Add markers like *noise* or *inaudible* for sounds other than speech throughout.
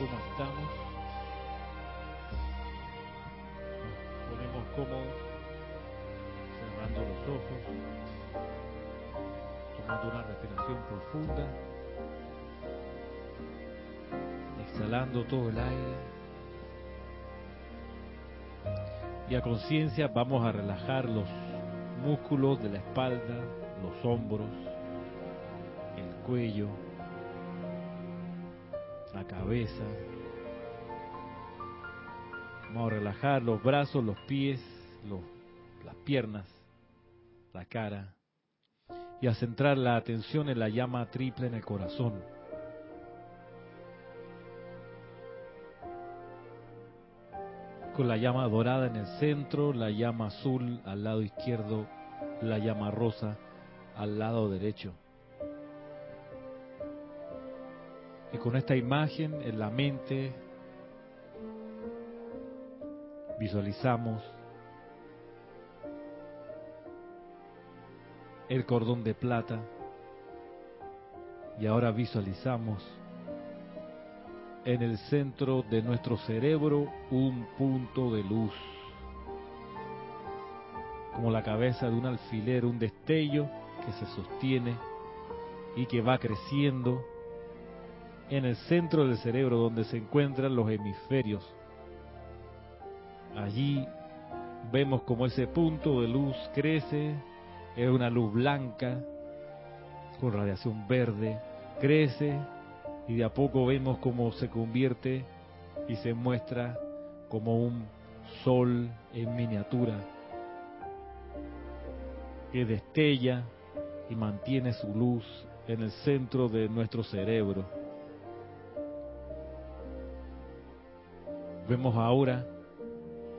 cómo estamos. Nos ponemos cómodos, cerrando los ojos, tomando una respiración profunda, exhalando todo el aire. Y a conciencia vamos a relajar los músculos de la espalda, los hombros, el cuello, cabeza. Vamos a relajar los brazos, los pies, los, las piernas, la cara y a centrar la atención en la llama triple en el corazón. Con la llama dorada en el centro, la llama azul al lado izquierdo, la llama rosa al lado derecho. Y con esta imagen en la mente visualizamos el cordón de plata. Y ahora visualizamos en el centro de nuestro cerebro un punto de luz, como la cabeza de un alfiler, un destello que se sostiene y que va creciendo en el centro del cerebro donde se encuentran los hemisferios. Allí vemos como ese punto de luz crece, es una luz blanca con radiación verde, crece y de a poco vemos cómo se convierte y se muestra como un sol en miniatura que destella y mantiene su luz en el centro de nuestro cerebro. Vemos ahora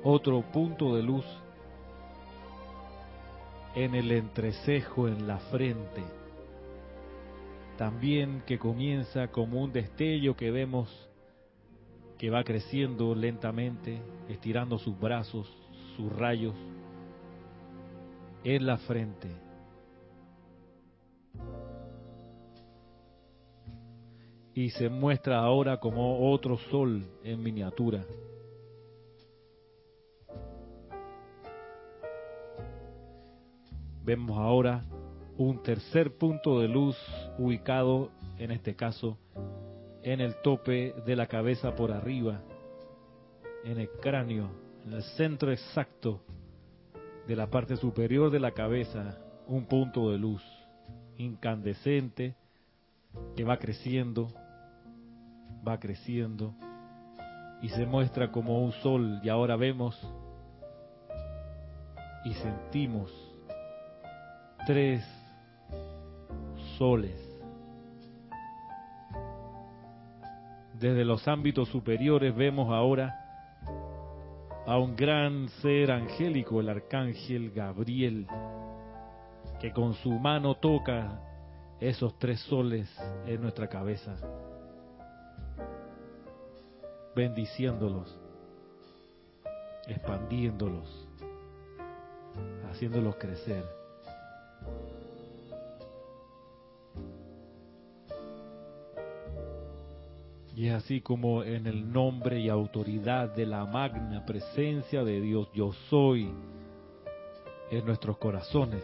otro punto de luz en el entrecejo, en la frente. También que comienza como un destello que vemos que va creciendo lentamente, estirando sus brazos, sus rayos, en la frente. Y se muestra ahora como otro sol en miniatura. Vemos ahora un tercer punto de luz ubicado, en este caso, en el tope de la cabeza por arriba, en el cráneo, en el centro exacto de la parte superior de la cabeza, un punto de luz incandescente que va creciendo, va creciendo y se muestra como un sol y ahora vemos y sentimos tres soles. Desde los ámbitos superiores vemos ahora a un gran ser angélico, el arcángel Gabriel, que con su mano toca esos tres soles en nuestra cabeza, bendiciéndolos, expandiéndolos, haciéndolos crecer. Y es así como en el nombre y autoridad de la magna presencia de Dios, yo soy en nuestros corazones.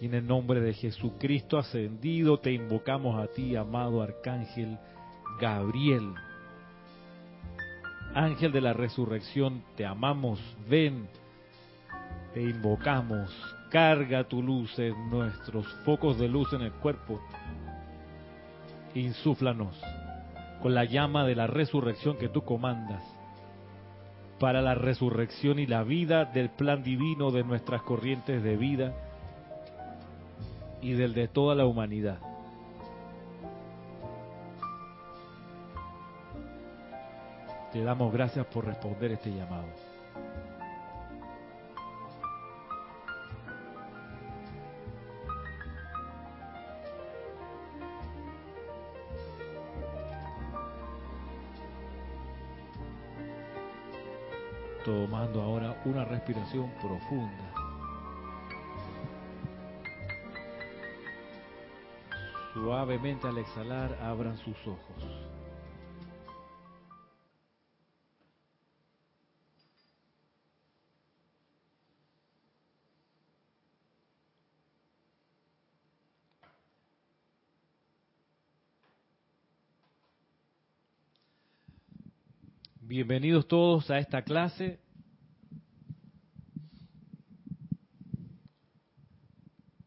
Y en el nombre de Jesucristo ascendido te invocamos a ti, amado Arcángel Gabriel. Ángel de la resurrección, te amamos, ven, te invocamos, carga tu luz en nuestros focos de luz en el cuerpo, insúflanos con la llama de la resurrección que tú comandas, para la resurrección y la vida del plan divino de nuestras corrientes de vida y del de toda la humanidad. Te damos gracias por responder este llamado. Tomando ahora una respiración profunda. Suavemente al exhalar abran sus ojos. Bienvenidos todos a esta clase.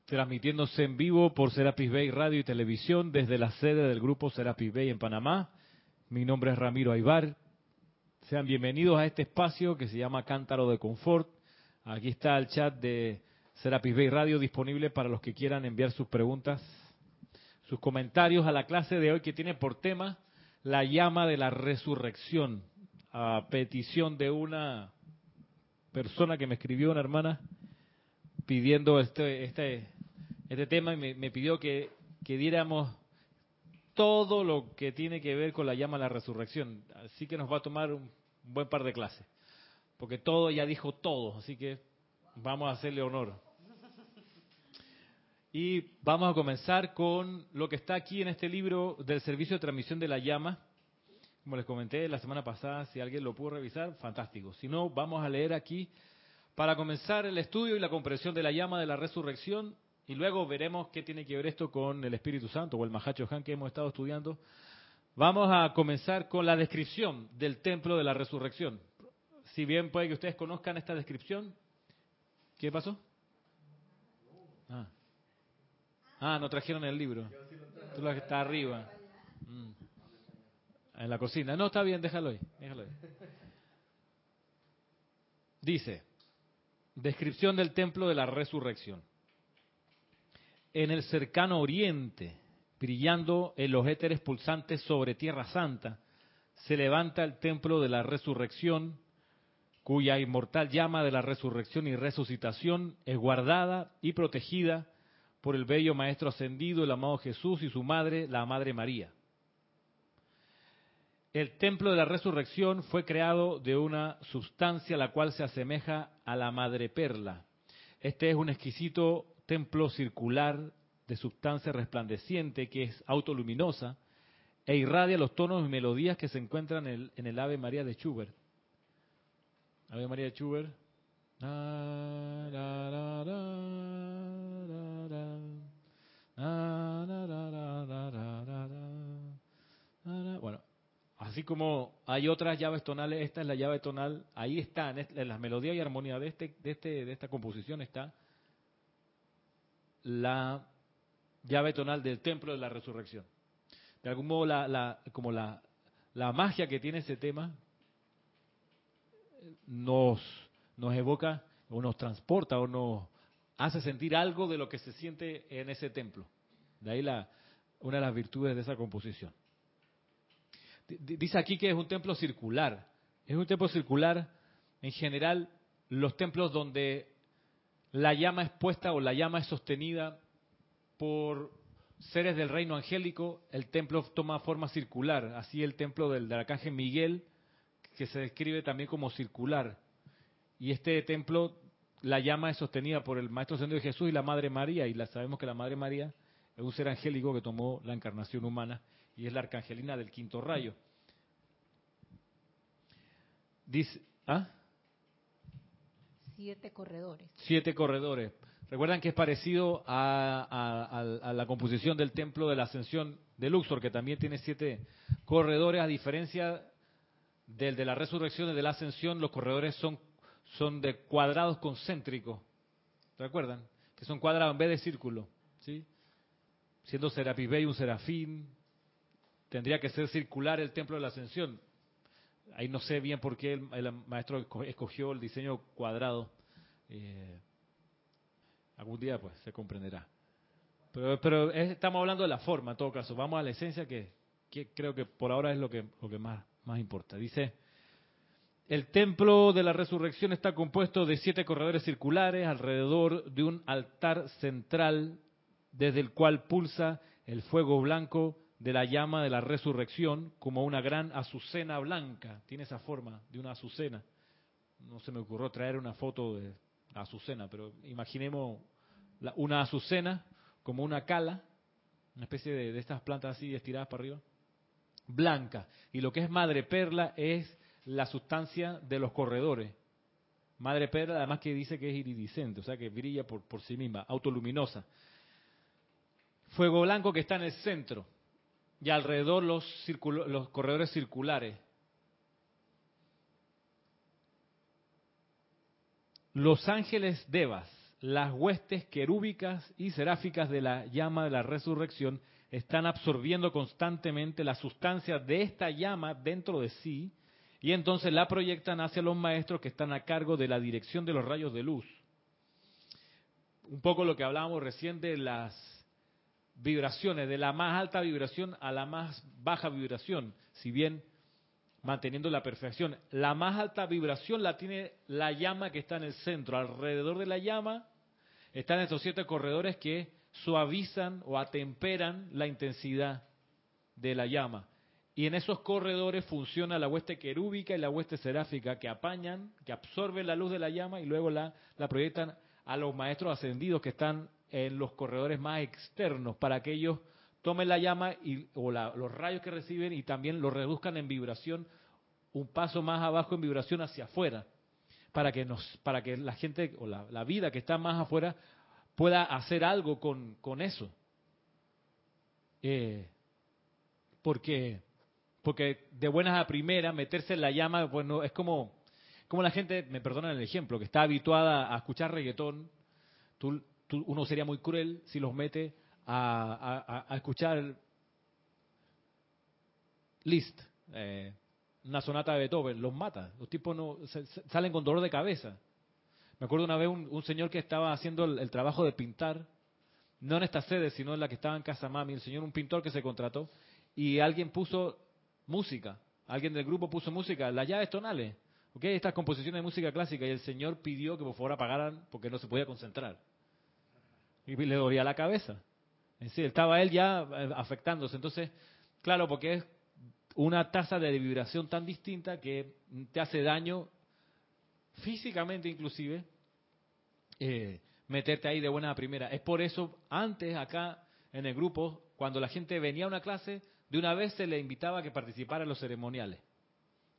Transmitiéndose en vivo por Serapis Bay Radio y Televisión desde la sede del grupo Serapis Bay en Panamá. Mi nombre es Ramiro Aybar. Sean bienvenidos a este espacio que se llama Cántaro de Confort. Aquí está el chat de Serapis Bay Radio disponible para los que quieran enviar sus preguntas, sus comentarios a la clase de hoy que tiene por tema la llama de la resurrección, a petición de una persona que me escribió, una hermana, pidiendo este, este, este tema y me, pidió que, que diéramos todo lo que tiene que ver con la llama de la resurrección. Así que nos va a tomar un buen par de clases, porque todo ya dijo todo, así que vamos a hacerle honor. Y vamos a comenzar con lo que está aquí en este libro del Servicio de Transmisión de la Llama. Como les comenté la semana pasada, si alguien lo pudo revisar, fantástico. Si no, vamos a leer aquí para comenzar el estudio y la comprensión de la llama de la resurrección y luego veremos qué tiene que ver esto con el Espíritu Santo o el Mahacho Han que hemos estado estudiando. Vamos a comenzar con la descripción del templo de la resurrección. Si bien puede que ustedes conozcan esta descripción, ¿qué pasó? Ah. Ah, no trajeron el libro. Lo que está arriba. En la cocina. No, está bien, déjalo ahí. Déjalo. Dice, descripción del templo de la resurrección. En el cercano oriente, brillando en los éteres pulsantes sobre Tierra Santa, se levanta el templo de la resurrección, cuya inmortal llama de la resurrección y resucitación es guardada y protegida por el bello Maestro Ascendido, el amado Jesús y su madre, la Madre María. El templo de la resurrección fue creado de una sustancia la cual se asemeja a la madre perla. Este es un exquisito templo circular de sustancia resplandeciente que es autoluminosa e irradia los tonos y melodías que se encuentran en el, Ave María de Schubert. Ave María de Schubert. Así como hay otras llaves tonales, esta es la llave tonal, ahí está, en, las melodías y armonía de, este, de, este, de esta composición está la llave tonal del templo de la resurrección. De algún modo, la, como la, la magia que tiene ese tema nos, nos evoca o nos transporta o nos hace sentir algo de lo que se siente en ese templo. De ahí la, una de las virtudes de esa composición. Dice aquí que es un templo circular. Es un templo circular, en general, los templos donde la llama es puesta o la llama es sostenida por seres del reino angélico, el templo toma forma circular. Así el templo del, del arcángel Miguel, que se describe también como circular. Y este templo la llama es sostenida por el Maestro Ascendido Jesús y la Madre María, y la, sabemos que la Madre María es un ser angélico que tomó la encarnación humana y es la arcangelina del quinto rayo. Dice, ¿ah? Siete corredores. Siete corredores. Recuerdan que es parecido a, a, la composición del templo de la ascensión de Luxor, que también tiene siete corredores, a diferencia del de la resurrección y de la ascensión, los corredores son son de cuadrados concéntricos. ¿Recuerdan? Que son cuadrados en vez de círculo. ¿sí? Siendo Serapis Bey un serafín, tendría que ser circular el templo de la ascensión. Ahí no sé bien por qué el, maestro escogió el diseño cuadrado. Eh, algún día pues se comprenderá. Pero, estamos hablando de la forma en todo caso. Vamos a la esencia que, creo que por ahora es lo que, más importa. Dice, el templo de la resurrección está compuesto de siete corredores circulares alrededor de un altar central desde el cual pulsa el fuego blanco de la llama de la resurrección como una gran azucena blanca. Tiene esa forma de una azucena. No se me ocurrió traer una foto de azucena, pero imaginemos una azucena como una cala, una especie de, de estas plantas así estiradas para arriba, blanca. Y lo que es madre perla es la sustancia de los corredores. Madre perla, además que dice que es iridiscente, o sea que brilla por, por sí misma, autoluminosa. Fuego blanco que está en el centro y alrededor los, corredores circulares. Los ángeles devas, las huestes querúbicas y seráficas de la llama de la resurrección, están absorbiendo constantemente la sustancia de esta llama dentro de sí y entonces la proyectan hacia los maestros que están a cargo de la dirección de los rayos de luz. Un poco lo que hablábamos recién de las vibraciones, de la más alta vibración a la más baja vibración, si bien manteniendo la perfección. La más alta vibración la tiene la llama que está en el centro. Alrededor de la llama están estos siete corredores que suavizan o atemperan la intensidad de la llama. Y en esos corredores funciona la hueste querúbica y la hueste seráfica que apañan, que absorben la luz de la llama y luego la, la proyectan a los maestros ascendidos que están en los corredores más externos para que ellos tomen la llama o los rayos que reciben y también los reduzcan en vibración un paso más abajo en vibración hacia afuera para que nos para que la gente o la, la vida que está más afuera pueda hacer algo con, con eso. Eh, porque, porque de buenas a primeras, meterse en la llama, bueno, es como, como la gente, me perdonan el ejemplo, que está habituada a escuchar reggaetón, uno sería muy cruel si los mete a, escuchar List, eh, una sonata de Beethoven, los mata, los tipos no salen con dolor de cabeza. Me acuerdo una vez un, señor que estaba haciendo el, trabajo de pintar, no en esta sede, sino en la que estaba en Casa Mami, el señor, un pintor que se contrató, y alguien puso música, alguien del grupo puso música, las llaves tonales, ¿ok? Estas composiciones de música clásica, y el señor pidió que por favor apagaran porque no se podía concentrar. Y le dolía la cabeza. En sí, estaba él ya eh, afectándose. Entonces, claro, porque es una tasa de vibración tan distinta que te hace daño físicamente inclusive, eh, meterte ahí de buena a primera. Es por eso, antes acá en el grupo, cuando la gente venía a una clase, de una vez se le invitaba a que participara en los ceremoniales.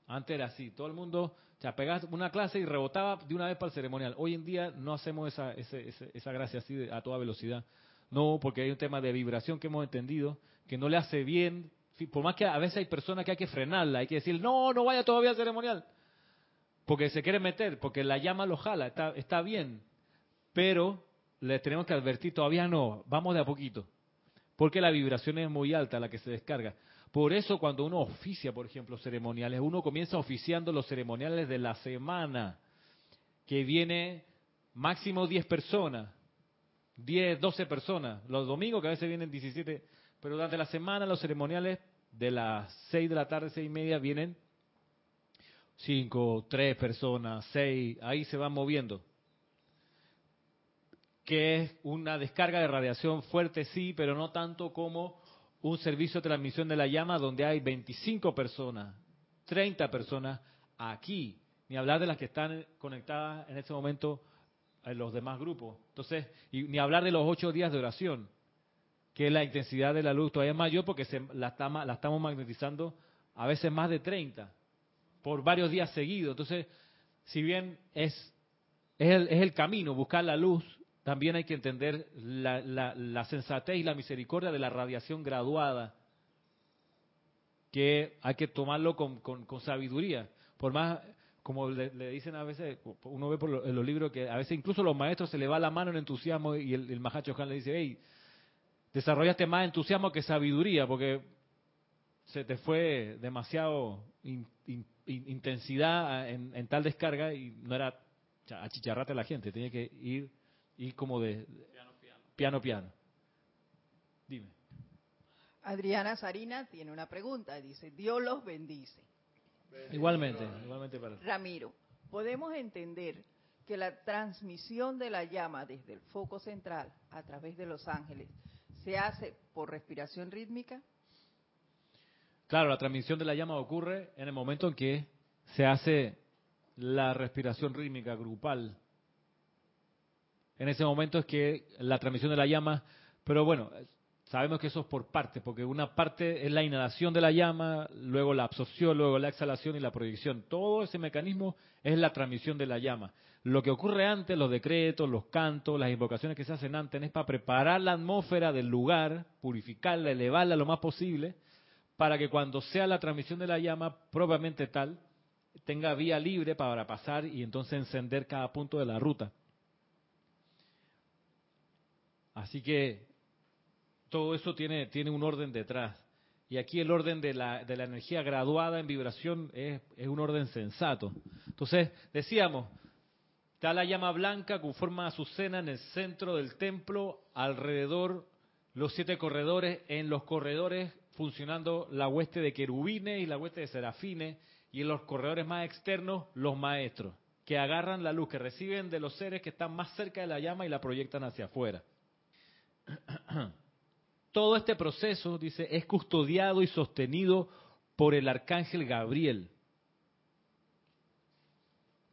Antes era así, todo el mundo se pegaba una clase y rebotaba de una vez para el ceremonial. Hoy en día no hacemos esa, esa gracia así a toda velocidad. No, porque hay un tema de vibración que hemos entendido, que no le hace bien, por más que a veces hay personas que hay que frenarla, hay que decir, no, no vaya todavía al ceremonial porque se quiere meter, porque la llama lo jala, está, está bien, pero le tenemos que advertir, todavía no, vamos de a poquito, porque la vibración es muy alta la que se descarga. Por eso cuando uno oficia, por ejemplo, ceremoniales, uno comienza oficiando los ceremoniales de la semana, que viene máximo 10 personas, 10, 12 personas, los domingos que a veces vienen 17, pero durante la semana los ceremoniales de las 6 de la tarde, 6 y media vienen cinco, tres personas, seis, ahí se van moviendo. Que es una descarga de radiación fuerte, sí, pero no tanto como un servicio de transmisión de la llama donde hay 25 personas, 30 personas aquí, ni hablar de las que están conectadas en este momento en los demás grupos. Entonces, y ni hablar de los ocho días de oración, que la intensidad de la luz todavía es mayor porque se, la, la estamos magnetizando a veces más de 30 por varios días seguidos. Entonces, si bien es, es, el, es el camino, buscar la luz, también hay que entender la, la, sensatez y la misericordia de la radiación graduada, que hay que tomarlo con, sabiduría. Por más, como le, dicen a veces, uno ve por en los libros que a veces incluso los maestros se le va la mano en entusiasmo y el, el Mahacho Han le dice, hey, desarrollaste más entusiasmo que sabiduría, porque se te fue demasiado intensidad en, tal descarga y no era achicharrate a la gente, tenía que ir, ir como de piano, piano. Dime. Adriana Sarina tiene una pregunta, dice, Dios los bendice. Igualmente, igualmente para Ramiro, ¿podemos entender que la transmisión de la llama desde el foco central a través de los ángeles se hace por respiración rítmica? Claro, la transmisión de la llama ocurre en el momento en que se hace la respiración rítmica grupal. En ese momento es que la transmisión de la llama, pero bueno, sabemos que eso es por partes, porque una parte es la inhalación de la llama, luego la absorción, luego la exhalación y la proyección. Todo ese mecanismo es la transmisión de la llama. Lo que ocurre antes, los decretos, los cantos, las invocaciones que se hacen antes, es para preparar la atmósfera del lugar, purificarla, elevarla lo más posible, para que cuando sea la transmisión de la llama propiamente tal, tenga vía libre para pasar y entonces encender cada punto de la ruta. Así que todo eso tiene, tiene un orden detrás. Y aquí el orden de la, de la energía graduada en vibración es, es un orden sensato. Entonces, decíamos, está la llama blanca con forma azucena en el centro del templo, alrededor los siete corredores, en los corredores funcionando la hueste de querubines y la hueste de serafines, y en los corredores más externos los maestros, que agarran la luz que reciben de los seres que están más cerca de la llama y la proyectan hacia afuera. *clears throat* Todo este proceso, dice, es custodiado y sostenido por el arcángel Gabriel,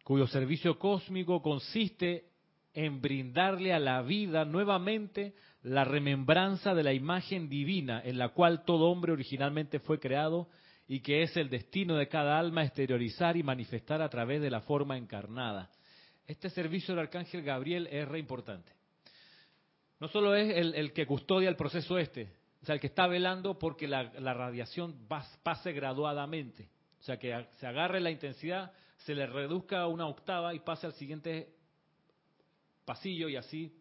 cuyo servicio cósmico consiste en brindarle a la vida nuevamente la remembranza de la imagen divina en la cual todo hombre originalmente fue creado y que es el destino de cada alma exteriorizar y manifestar a través de la forma encarnada. Este servicio del arcángel Gabriel es re importante. No solo es el, que custodia el proceso este, o sea, el que está velando porque la, radiación pase graduadamente. O sea, que se agarre la intensidad, se le reduzca una octava y pase al siguiente pasillo y así.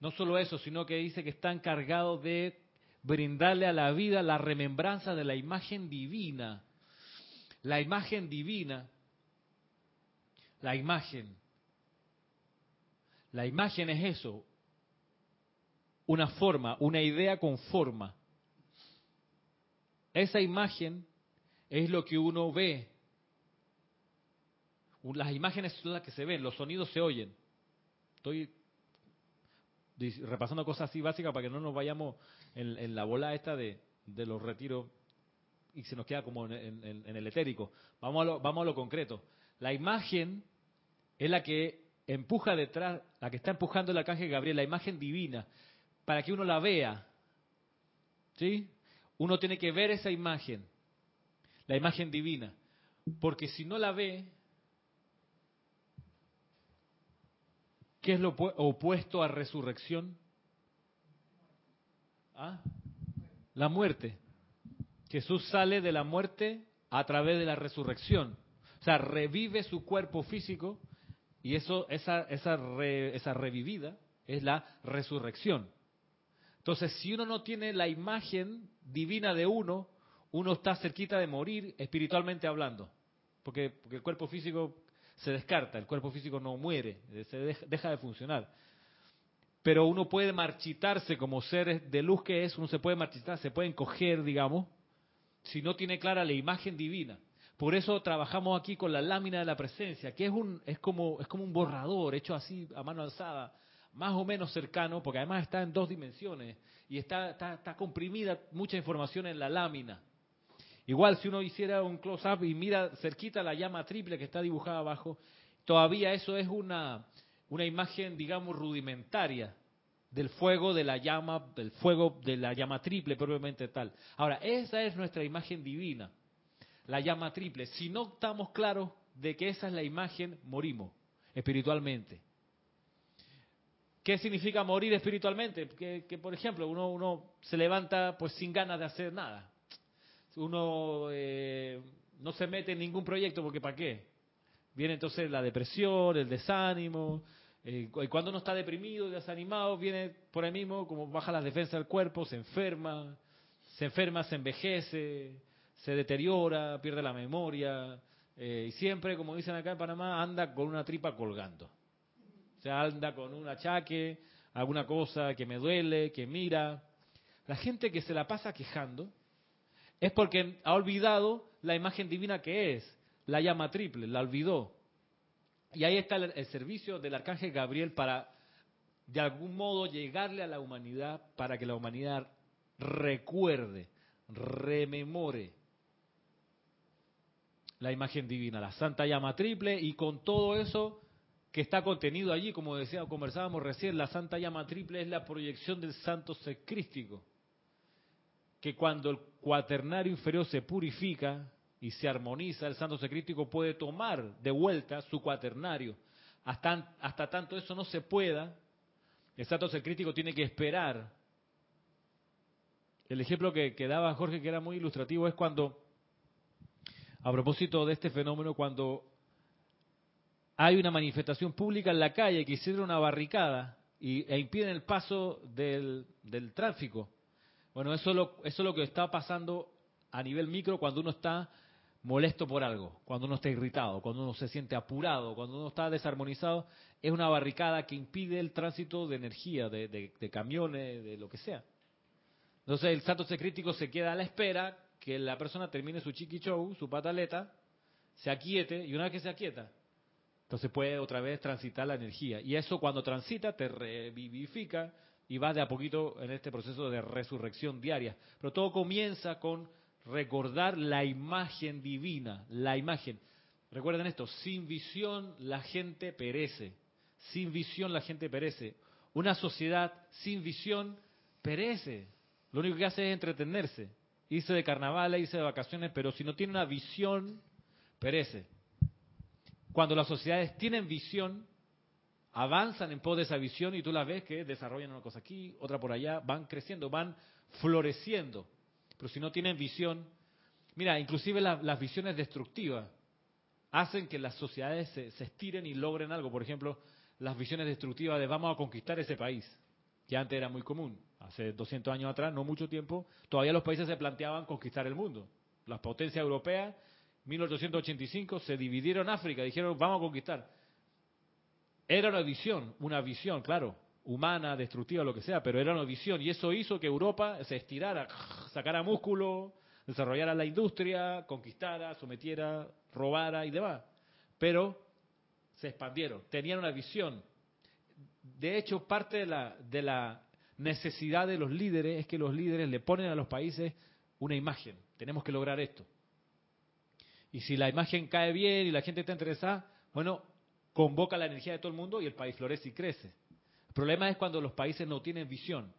No solo eso, sino que dice que está encargado de brindarle a la vida la remembranza de la imagen divina. La imagen divina, la imagen. La imagen es eso, una forma, una idea con forma. Esa imagen es lo que uno ve. Las imágenes son las que se ven, los sonidos se oyen. Estoy repasando cosas así básicas para que no nos vayamos en, la bola esta de, los retiros y se nos queda como en, el etérico. Vamos a, lo, vamos a lo concreto. La imagen es la que empuja detrás, la que está empujando el arcángel Gabriel, la imagen divina, para que uno la vea. ¿Sí? Uno tiene que ver esa imagen, la imagen divina, porque si no la ve, ¿Qué es lo opuesto a resurrección? ¿Ah? La muerte. Jesús sale de la muerte a través de la resurrección. O sea, revive su cuerpo físico y eso, esa, esa, esa revivida es la resurrección. Entonces, si uno no tiene la imagen divina de uno, uno está cerquita de morir espiritualmente hablando. Porque, el cuerpo físico se descarta, el cuerpo físico no muere, se deja de funcionar. Pero uno puede marchitarse como seres de luz que es, uno se puede marchitar, se puede encoger, digamos, si no tiene clara la imagen divina. Por eso trabajamos aquí con la lámina de la presencia, que es un es como es como un borrador hecho así a mano alzada, más o menos cercano, porque además está en dos dimensiones y está, está, está comprimida mucha información en la lámina. Igual si uno hiciera un close-up y mira cerquita la llama triple que está dibujada abajo, todavía eso es una, una imagen, digamos, rudimentaria del fuego de la llama, del fuego de la llama triple propiamente tal. Ahora, esa es nuestra imagen divina, la llama triple. Si no estamos claros de que esa es la imagen, morimos espiritualmente. ¿Qué significa morir espiritualmente? Que, por ejemplo, uno, uno se levanta pues sin ganas de hacer nada uno eh, no se mete en ningún proyecto porque ¿para qué? Viene entonces la depresión, el desánimo, eh, y cuando uno está deprimido, desanimado, viene por ahí mismo, como baja la defensa del cuerpo, se enferma, se enferma, se envejece, se deteriora, pierde la memoria, eh, y siempre, como dicen acá en Panamá, anda con una tripa colgando. Anda con un achaque, alguna cosa que me duele, que mira. La gente que se la pasa quejando, es porque ha olvidado la imagen divina que es, la llama triple, la olvidó. Y ahí está el, servicio del arcángel Gabriel para, de algún modo, llegarle a la humanidad para que la humanidad recuerde, rememore la imagen divina, la santa llama triple, y con todo eso que está contenido allí, como decía, conversábamos recién, la santa llama triple es la proyección del santo secrístico que cuando el cuaternario inferior se purifica y se armoniza, el santo secrítico puede tomar de vuelta su cuaternario. Hasta, hasta tanto eso no se pueda, el santo secrítico tiene que esperar. El ejemplo que daba Jorge, que era muy ilustrativo, es cuando a propósito de este fenómeno cuando hay una manifestación pública en la calle que hicieron una barricada y, e impiden el paso del, tráfico. Bueno, eso es, lo, eso es lo que está pasando a nivel micro cuando uno está molesto por algo, cuando uno está irritado, cuando uno se siente apurado, cuando uno está desarmonizado, es una barricada que impide el tránsito de energía, de, de, camiones, de lo que sea. Entonces el santo crítico se queda a la espera que la persona termine su chiqui show, su pataleta, se aquiete y una vez que se aquieta, entonces puede otra vez transitar la energía. Y eso cuando transita te revivifica y va de a poquito en este proceso de resurrección diaria. Pero todo comienza con recordar la imagen divina, la imagen. Recuerden esto, sin visión la gente perece, sin visión la gente perece. Una sociedad sin visión perece. Lo único que hace es entretenerse, irse de carnaval, irse de vacaciones, pero si no tiene una visión, perece. Cuando las sociedades tienen visión, avanzan en pos de esa visión y tú las ves que desarrollan una cosa aquí, otra por allá, van creciendo, van floreciendo. Pero si no tienen visión, mira, inclusive las visiones destructivas hacen que las sociedades se, estiren y logren algo. Por ejemplo, las visiones destructivas de vamos a conquistar ese país, que antes era muy común. Hace 200 años atrás, no mucho tiempo, todavía los países se planteaban conquistar el mundo. Las potencias europeas, 1885, se dividieron África, dijeron vamos a conquistar. Era una visión, una visión, claro, humana, destructiva, lo que sea, pero era una visión y eso hizo que Europa se estirara, sacara músculo, desarrollara la industria, conquistara, sometiera, robara y demás. Pero se expandieron, tenían una visión. De hecho, parte de la, de la necesidad de los líderes es que los líderes le ponen a los países una imagen. Tenemos que lograr esto. Y si la imagen cae bien y la gente está interesada, bueno, convoca la energía de todo el mundo y el país florece y crece problema es cuando los países no tienen visión,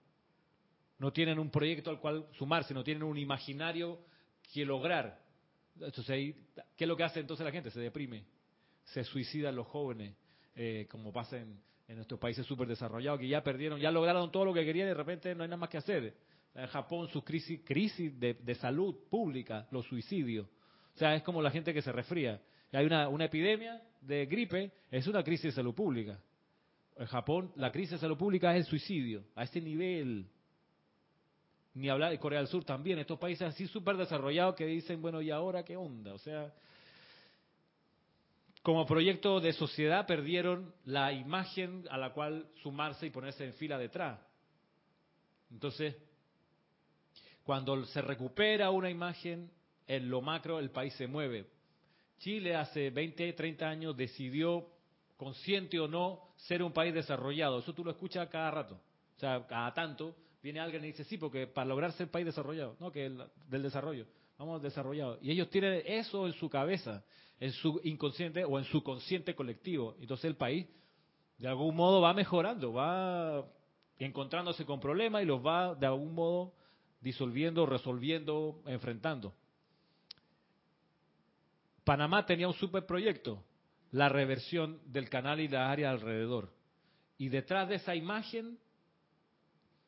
no tienen un proyecto al cual sumarse, no tienen un imaginario que lograr. Entonces, ¿qué es lo que hace entonces la gente? Se deprime, se suicidan los jóvenes, eh, como pasa en, nuestros países súper desarrollados, que ya perdieron, ya lograron todo lo que querían y de repente no hay nada más que hacer. En Japón, sus crisis, crisis de, salud pública, los suicidios. O sea, es como la gente que se resfría. Hay una, una epidemia de gripe, es una crisis de salud pública. En Japón, la crisis de salud pública es el suicidio, a ese nivel. Ni hablar de Corea del Sur también, estos países así súper desarrollados que dicen, bueno, ¿y ahora qué onda? O sea, como proyecto de sociedad perdieron la imagen a la cual sumarse y ponerse en fila detrás. Entonces, cuando se recupera una imagen, en lo macro el país se mueve. Chile hace 20, 30 años decidió consciente o no, ser un país desarrollado. Eso tú lo escuchas cada rato. O sea, cada tanto viene alguien y dice, sí, porque para lograr ser país desarrollado, no, que el, del desarrollo, vamos desarrollado. Y ellos tienen eso en su cabeza, en su inconsciente o en su consciente colectivo. Entonces el país, de algún modo, va mejorando, va encontrándose con problemas y los va, de algún modo, disolviendo, resolviendo, enfrentando. Panamá tenía un superproyecto, la reversión del canal y la área alrededor. Y detrás de esa imagen,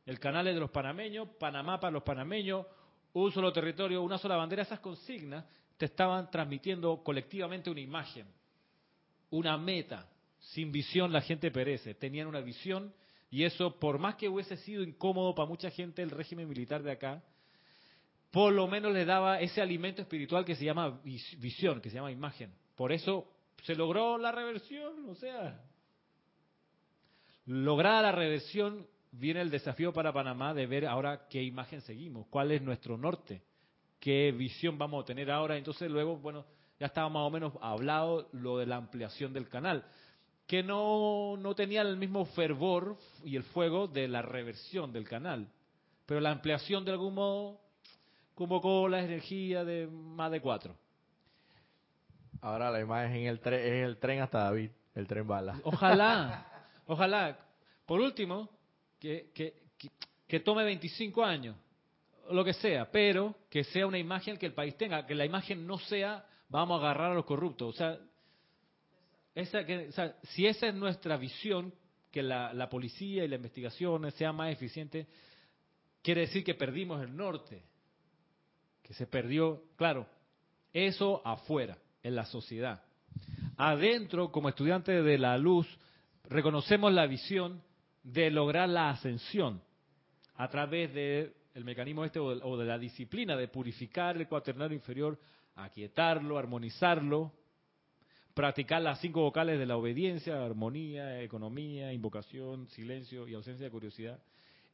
el canal es de los panameños, Panamá para los panameños, un solo territorio, una sola bandera, esas consignas te estaban transmitiendo colectivamente una imagen, una meta. Sin visión la gente perece. Tenían una visión y eso, por más que hubiese sido incómodo para mucha gente el régimen militar de acá, por lo menos le daba ese alimento espiritual que se llama visión, que se llama imagen. Por eso se logró la reversión, o sea, lograda la reversión, viene el desafío para Panamá de ver ahora qué imagen seguimos, cuál es nuestro norte, qué visión vamos a tener ahora. Entonces luego, bueno, ya estaba más o menos hablado lo de la ampliación del canal, que no, no tenía el mismo fervor y el fuego de la reversión del canal, pero la ampliación de algún modo convocó la energía de más de cuatro. Ahora la imagen en el tren, es el tren hasta David, el tren bala. Ojalá, *laughs* ojalá. Por último, que, que, tome 25 años, lo que sea, pero que sea una imagen que el país tenga, que la imagen no sea vamos a agarrar a los corruptos. O sea, esa, que, si esa es nuestra visión, que la, la policía y la investigación sea más eficiente, quiere decir que perdimos el norte, que se perdió, claro, Eso afuera, en la sociedad. Adentro, como estudiantes de la luz, reconocemos la visión de lograr la ascensión a través del mecanismo este o de la disciplina de purificar el cuaternario inferior, aquietarlo, armonizarlo, practicar las cinco vocales de la obediencia, armonía, economía, invocación, silencio y ausencia de curiosidad.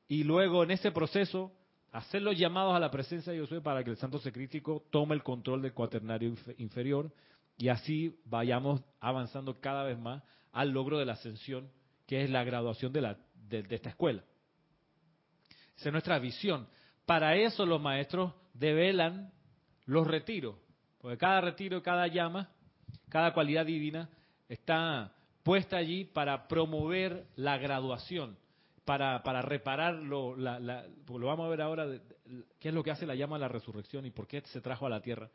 Y luego en ese proceso hacer los llamados a la presencia de Dios para que el santo secrítico tome el control del cuaternario inferior y así vayamos avanzando cada vez más al logro de la ascensión, que es la graduación de, la, de, esta escuela. Esa es nuestra visión. Para eso los maestros develan los retiros, porque cada retiro, cada llama, cada cualidad divina está puesta allí para promover la graduación, para, para reparar lo, lo vamos a ver ahora, qué es lo que hace la llama de la resurrección y por qué se trajo a la tierra,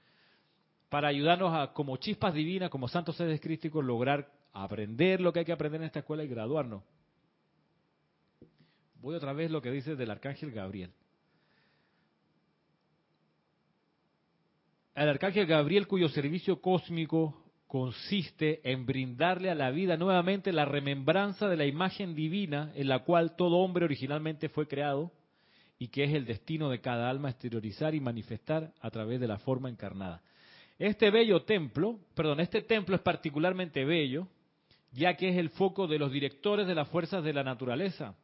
para ayudarnos a, como chispas divinas, como santos seres crísticos, lograr aprender lo que hay que aprender en esta escuela y graduarnos. Voy otra vez lo que dice del arcángel Gabriel. El arcángel Gabriel, cuyo servicio cósmico consiste en brindarle a la vida nuevamente la remembranza de la imagen divina en la cual todo hombre originalmente fue creado y que es el destino de cada alma exteriorizar y manifestar a través de la forma encarnada. Este bello templo, perdón, este templo es particularmente bello, ya que es el foco de los directores de las fuerzas de la naturaleza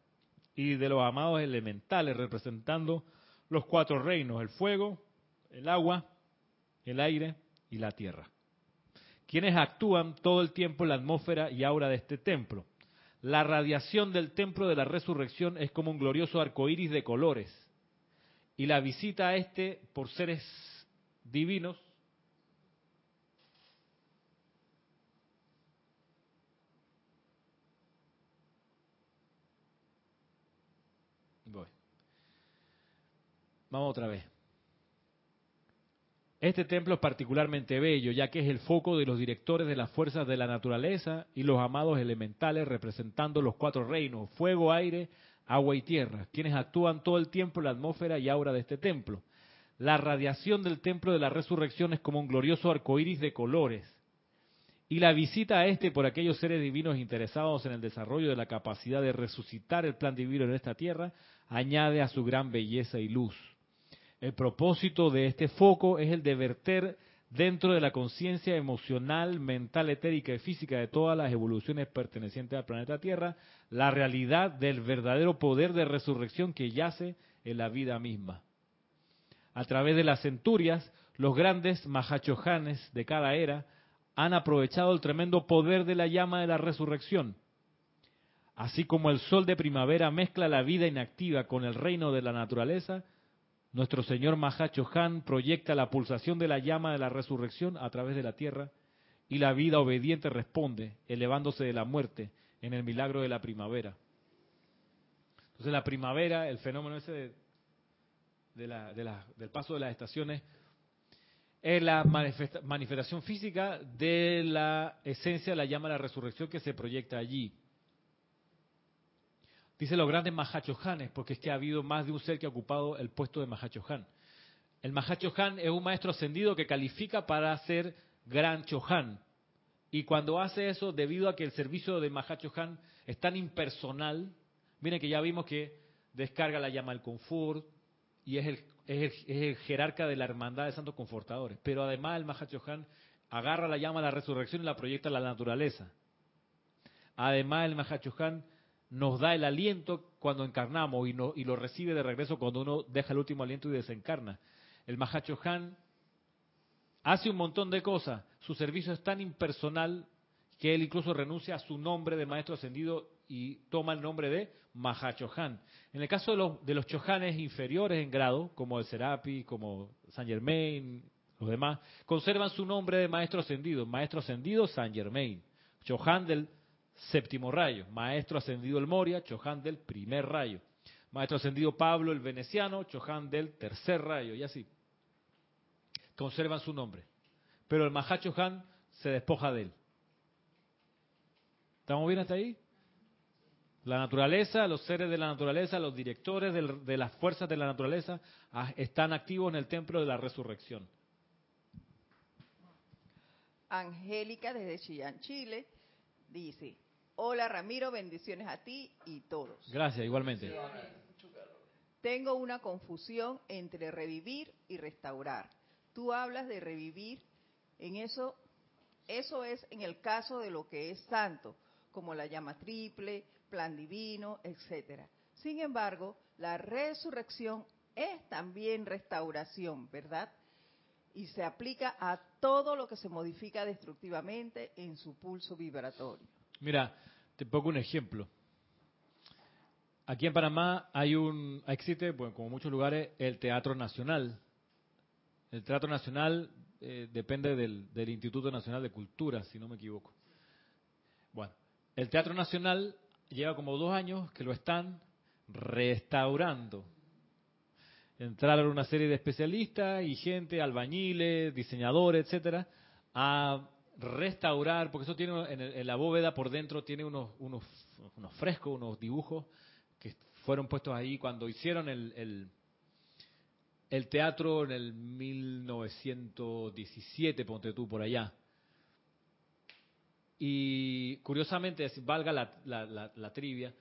y de los amados elementales, representando los cuatro reinos, el fuego, el agua, el aire y la tierra quienes actúan todo el tiempo en la atmósfera y aura de este templo. La radiación del templo de la resurrección es como un glorioso arco iris de colores. Y la visita a este por seres divinos Voy. Vamos otra vez. Este templo es particularmente bello, ya que es el foco de los directores de las fuerzas de la naturaleza y los amados elementales representando los cuatro reinos, fuego, aire, agua y tierra, quienes actúan todo el tiempo en la atmósfera y aura de este templo. La radiación del templo de la resurrección es como un glorioso arco iris de colores. Y la visita a este por aquellos seres divinos interesados en el desarrollo de la capacidad de resucitar el plan divino en esta tierra añade a su gran belleza y luz. El propósito de este foco es el de verter dentro de la conciencia emocional, mental, etérica y física de todas las evoluciones pertenecientes al planeta Tierra, la realidad del verdadero poder de resurrección que yace en la vida misma. A través de las centurias, los grandes mahachohanes de cada era han aprovechado el tremendo poder de la llama de la resurrección. Así como el sol de primavera mezcla la vida inactiva con el reino de la naturaleza, nuestro Señor Mahacho Han proyecta la pulsación de la llama de la resurrección a través de la tierra y la vida obediente responde, elevándose de la muerte en el milagro de la primavera. Entonces la primavera, el fenómeno ese del paso de las estaciones, es la manifestación física de la esencia de la llama de la resurrección que se proyecta allí. Dice los grandes Mahachohanes, porque es que ha habido más de un ser que ha ocupado el puesto de Mahachohan. El Mahachohan es un maestro ascendido que califica para ser Gran Chohan. Y cuando hace eso, debido a que el servicio de Mahachohan es tan impersonal, miren que ya vimos que descarga la llama al confort y es el, es el, jerarca de la hermandad de santos confortadores. Pero además el Mahachohan agarra la llama a la resurrección y la proyecta a la naturaleza. Además el Mahachohan nos da el aliento cuando encarnamos y, no, y lo recibe de regreso cuando uno deja el último aliento y desencarna. El Mahacho Han hace un montón de cosas. Su servicio es tan impersonal que él incluso renuncia a su nombre de maestro ascendido y toma el nombre de Han. En el caso de los, de los Chohanes inferiores en grado, como el Serapi, como Saint Germain, los demás, conservan su nombre de maestro ascendido. Maestro ascendido Saint Germain. Chohan del séptimo rayo. Maestro ascendido el Moria, Chohan del primer rayo. Maestro ascendido Pablo el Veneciano, Chohan del tercer rayo, y así. Conservan su nombre. Pero el Maha Chohan se despoja de él. ¿Estamos bien hasta ahí? La naturaleza, los seres de la naturaleza, los directores de las fuerzas de la naturaleza ah, están activos en el templo de la resurrección. Angélica desde Chillán, Chile, dice, hola Ramiro, bendiciones a ti y todos. Gracias, igualmente. Tengo una confusión entre revivir y restaurar. Tú hablas de revivir, en eso, eso es en el caso de lo que es santo, como la llama triple, plan divino, etcétera. Sin embargo, la resurrección es también restauración, ¿verdad? Y se aplica a todo lo que se modifica destructivamente en su pulso vibratorio. Mira, te pongo un ejemplo. Aquí en Panamá hay un, existe, bueno, como muchos lugares, el Teatro Nacional. El Teatro Nacional eh, depende del, del Instituto Nacional de Cultura, si no me equivoco. Bueno, el Teatro Nacional lleva como dos años que lo están restaurando. Entraron una serie de especialistas y gente, albañiles, diseñadores, etcétera, a restaurar, porque eso tiene en, la bóveda por dentro tiene unos, unos, frescos, unos dibujos que fueron puestos ahí cuando hicieron el, el, el teatro en el 1917, ponte tú por allá. Y curiosamente, valga la, la, la trivia,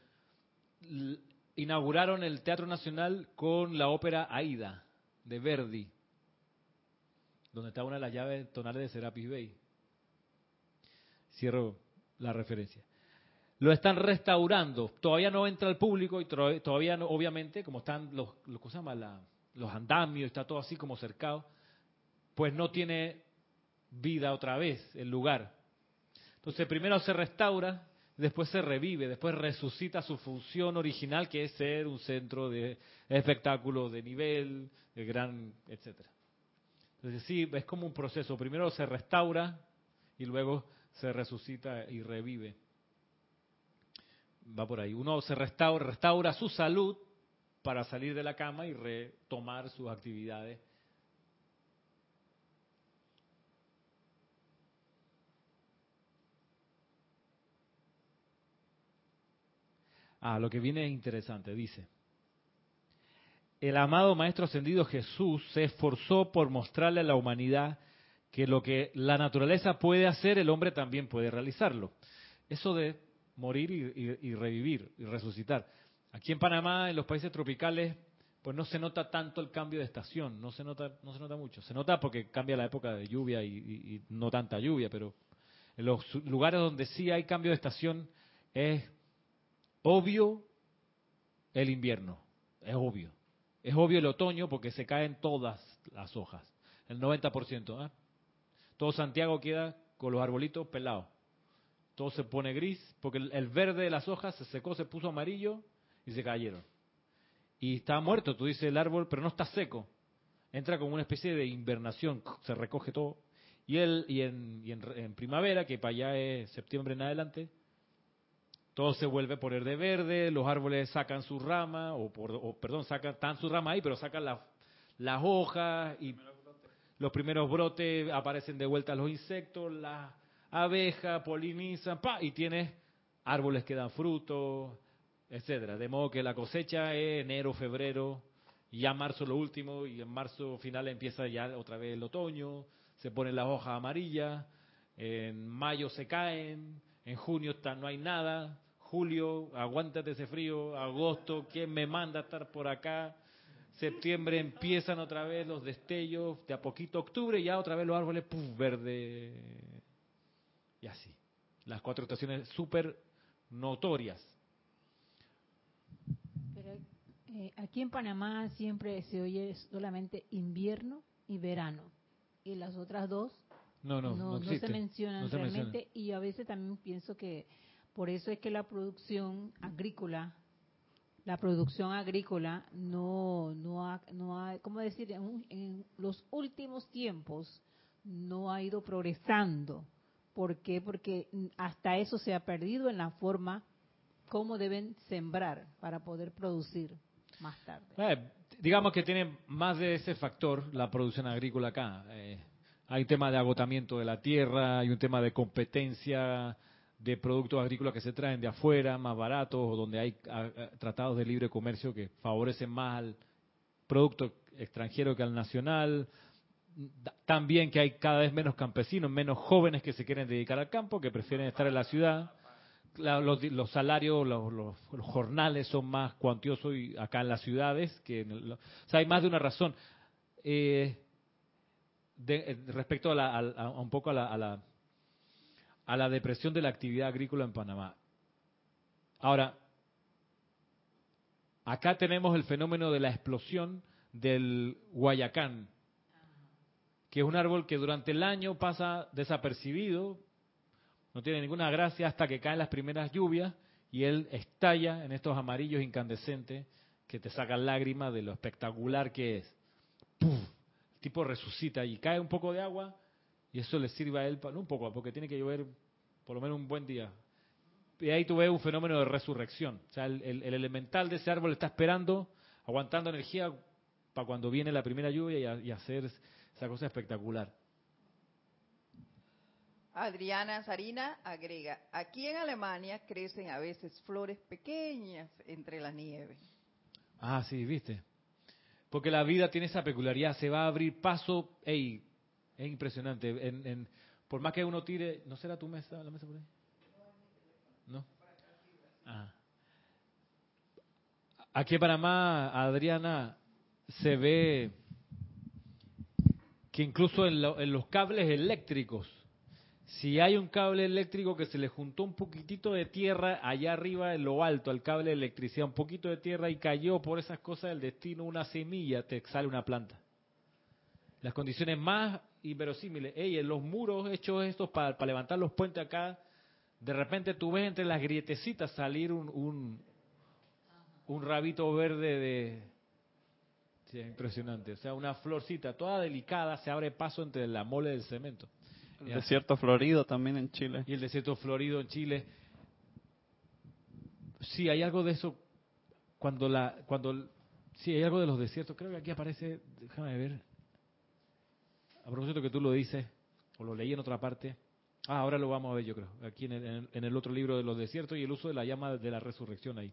inauguraron el Teatro Nacional con la ópera Aida de Verdi, donde está una de las llaves tonales de Serapis Bay. Cierro la referencia. Lo están restaurando. Todavía no entra el público y todavía no, obviamente, como están los, los, se llama? los andamios, está todo así como cercado, pues no tiene vida otra vez el lugar. Entonces primero se restaura, después se revive, después resucita su función original que es ser un centro de espectáculo de nivel, de gran, etcétera. Entonces sí, es como un proceso. Primero se restaura y luego se resucita y revive. Va por ahí. Uno se restaura, restaura su salud para salir de la cama y retomar sus actividades Ah, lo que viene es interesante, dice. El amado Maestro Ascendido Jesús se esforzó por mostrarle a la humanidad que lo que la naturaleza puede hacer, el hombre también puede realizarlo. Eso de morir y, revivir y resucitar. Aquí en Panamá, en los países tropicales, pues no se nota tanto el cambio de estación, no se nota, no se nota mucho. Se nota porque cambia la época de lluvia y, no tanta lluvia, pero en los lugares donde sí hay cambio de estación es obvio el invierno, es obvio. Es obvio el otoño porque se caen todas las hojas, el 90%. ¿eh? Todo Santiago queda con los arbolitos pelados. Todo se pone gris porque el verde de las hojas se secó, se puso amarillo y se cayeron. Y está muerto, tú dices el árbol, pero no está seco. Entra como una especie de invernación, se recoge todo. Y, él, y, en, primavera, que para allá es septiembre en adelante, todo se vuelve a poner de verde, los árboles sacan su rama, o, por, perdón, sacan, están su rama ahí, pero sacan las hojas y los primeros brotes aparecen de vuelta los insectos, las abejas polinizan, pa, y tienes árboles que dan fruto, etcétera. De modo que la cosecha es enero, febrero, y ya marzo lo último, y en marzo final empieza ya otra vez el otoño, se ponen las hojas amarillas, en mayo se caen, en junio está, no hay nada, julio, aguántate ese frío, agosto, ¿quién me manda a estar por acá? Septiembre empiezan otra vez los destellos, de a poquito octubre ya otra vez los árboles, puf, verde. Y así. Las cuatro estaciones súper notorias. Pero eh, aquí en Panamá siempre se oye solamente invierno y verano. Y las otras dos no, no, no, se mencionan realmente. Y a veces también pienso que por eso es que la producción agrícola, la producción agrícola no, no ha, no ha ¿cómo decir? En, los últimos tiempos no ha ido progresando. ¿Por qué? Porque hasta eso se ha perdido en la forma como deben sembrar para poder producir más tarde. Eh, digamos que tiene más de ese factor la producción agrícola acá. Eh, hay un tema de agotamiento de la tierra, hay un tema de competencia de productos agrícolas que se traen de afuera, más baratos, o donde hay tratados de libre comercio que favorecen más al producto extranjero que al nacional. también que hay cada vez menos campesinos, menos jóvenes que se quieren dedicar al campo, que prefieren estar en la ciudad. los, salarios, los, jornales son más cuantiosos acá en las ciudades que o sea, hay más de una razón. Eh, eh, respecto a, un poco a la, a la depresión de la actividad agrícola en Panamá. Ahora, acá tenemos el fenómeno de la explosión del Guayacán, que es un árbol que durante el año pasa desapercibido, no tiene ninguna gracia hasta que caen las primeras lluvias y él estalla en estos amarillos incandescentes que te sacan lágrimas de lo espectacular que es. El tipo resucita y cae un poco de agua y eso le sirve a él, no un poco, porque tiene que llover por lo menos un buen día. Y ahí tú ves un fenómeno de resurrección. O sea, el, elemental de ese árbol está esperando, aguantando energía para cuando viene la primera lluvia y hacer esa cosa espectacular. Adriana Sarina agrega, aquí en Alemania crecen a veces flores pequeñas entre la nieve. Ah, sí, viste. Porque la vida tiene esa peculiaridad, se va a abrir paso, ey, es impresionante. En, por más que uno tire, ¿no será tu mesa, la mesa por ahí? No. Ah. Aquí en Panamá, Adriana, se ve que incluso en, los cables eléctricos, si hay un cable eléctrico que se le juntó un poquitito de tierra allá arriba en lo alto al cable de electricidad, un poquito de tierra y cayó por esas cosas del destino una semilla, te sale una planta. Las condiciones más inverosímiles. Ey, en los muros hechos estos para, levantar los puentes acá, de repente tú ves entre las grietecitas salir un, un, un rabito verde de, impresionante. O sea, una florcita toda delicada se abre paso entre la mole del cemento. El desierto florido también en Chile. Y el desierto florido en Chile. Sí, hay algo de eso cuando la cuando sí hay algo de los desiertos. Creo que aquí aparece, déjame ver. A propósito que tú lo dices o lo leí en otra parte. Ah, ahora lo vamos a ver, yo creo, aquí en el, en el otro libro de los desiertos y el uso de la llama de la resurrección ahí.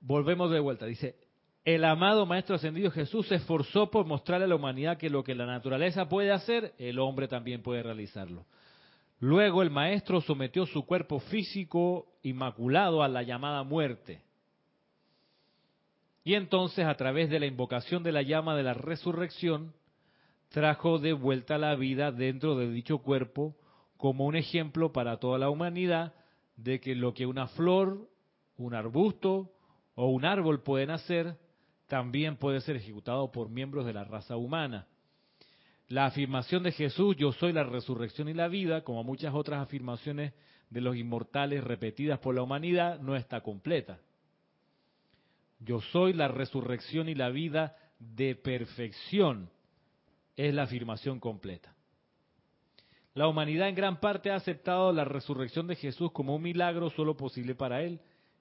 Volvemos de vuelta. Dice, el amado Maestro Ascendido Jesús se esforzó por mostrarle a la humanidad que lo que la naturaleza puede hacer, el hombre también puede realizarlo. Luego el Maestro sometió su cuerpo físico inmaculado a la llamada muerte. Y entonces, a través de la invocación de la llama de la resurrección, trajo de vuelta la vida dentro de dicho cuerpo como un ejemplo para toda la humanidad de que lo que una flor, un arbusto o un árbol pueden hacer, también puede ser ejecutado por miembros de la raza humana. La afirmación de Jesús, yo soy la resurrección y la vida, como muchas otras afirmaciones de los inmortales repetidas por la humanidad, no está completa. Yo soy la resurrección y la vida de perfección, es la afirmación completa. La humanidad en gran parte ha aceptado la resurrección de Jesús como un milagro solo posible para él,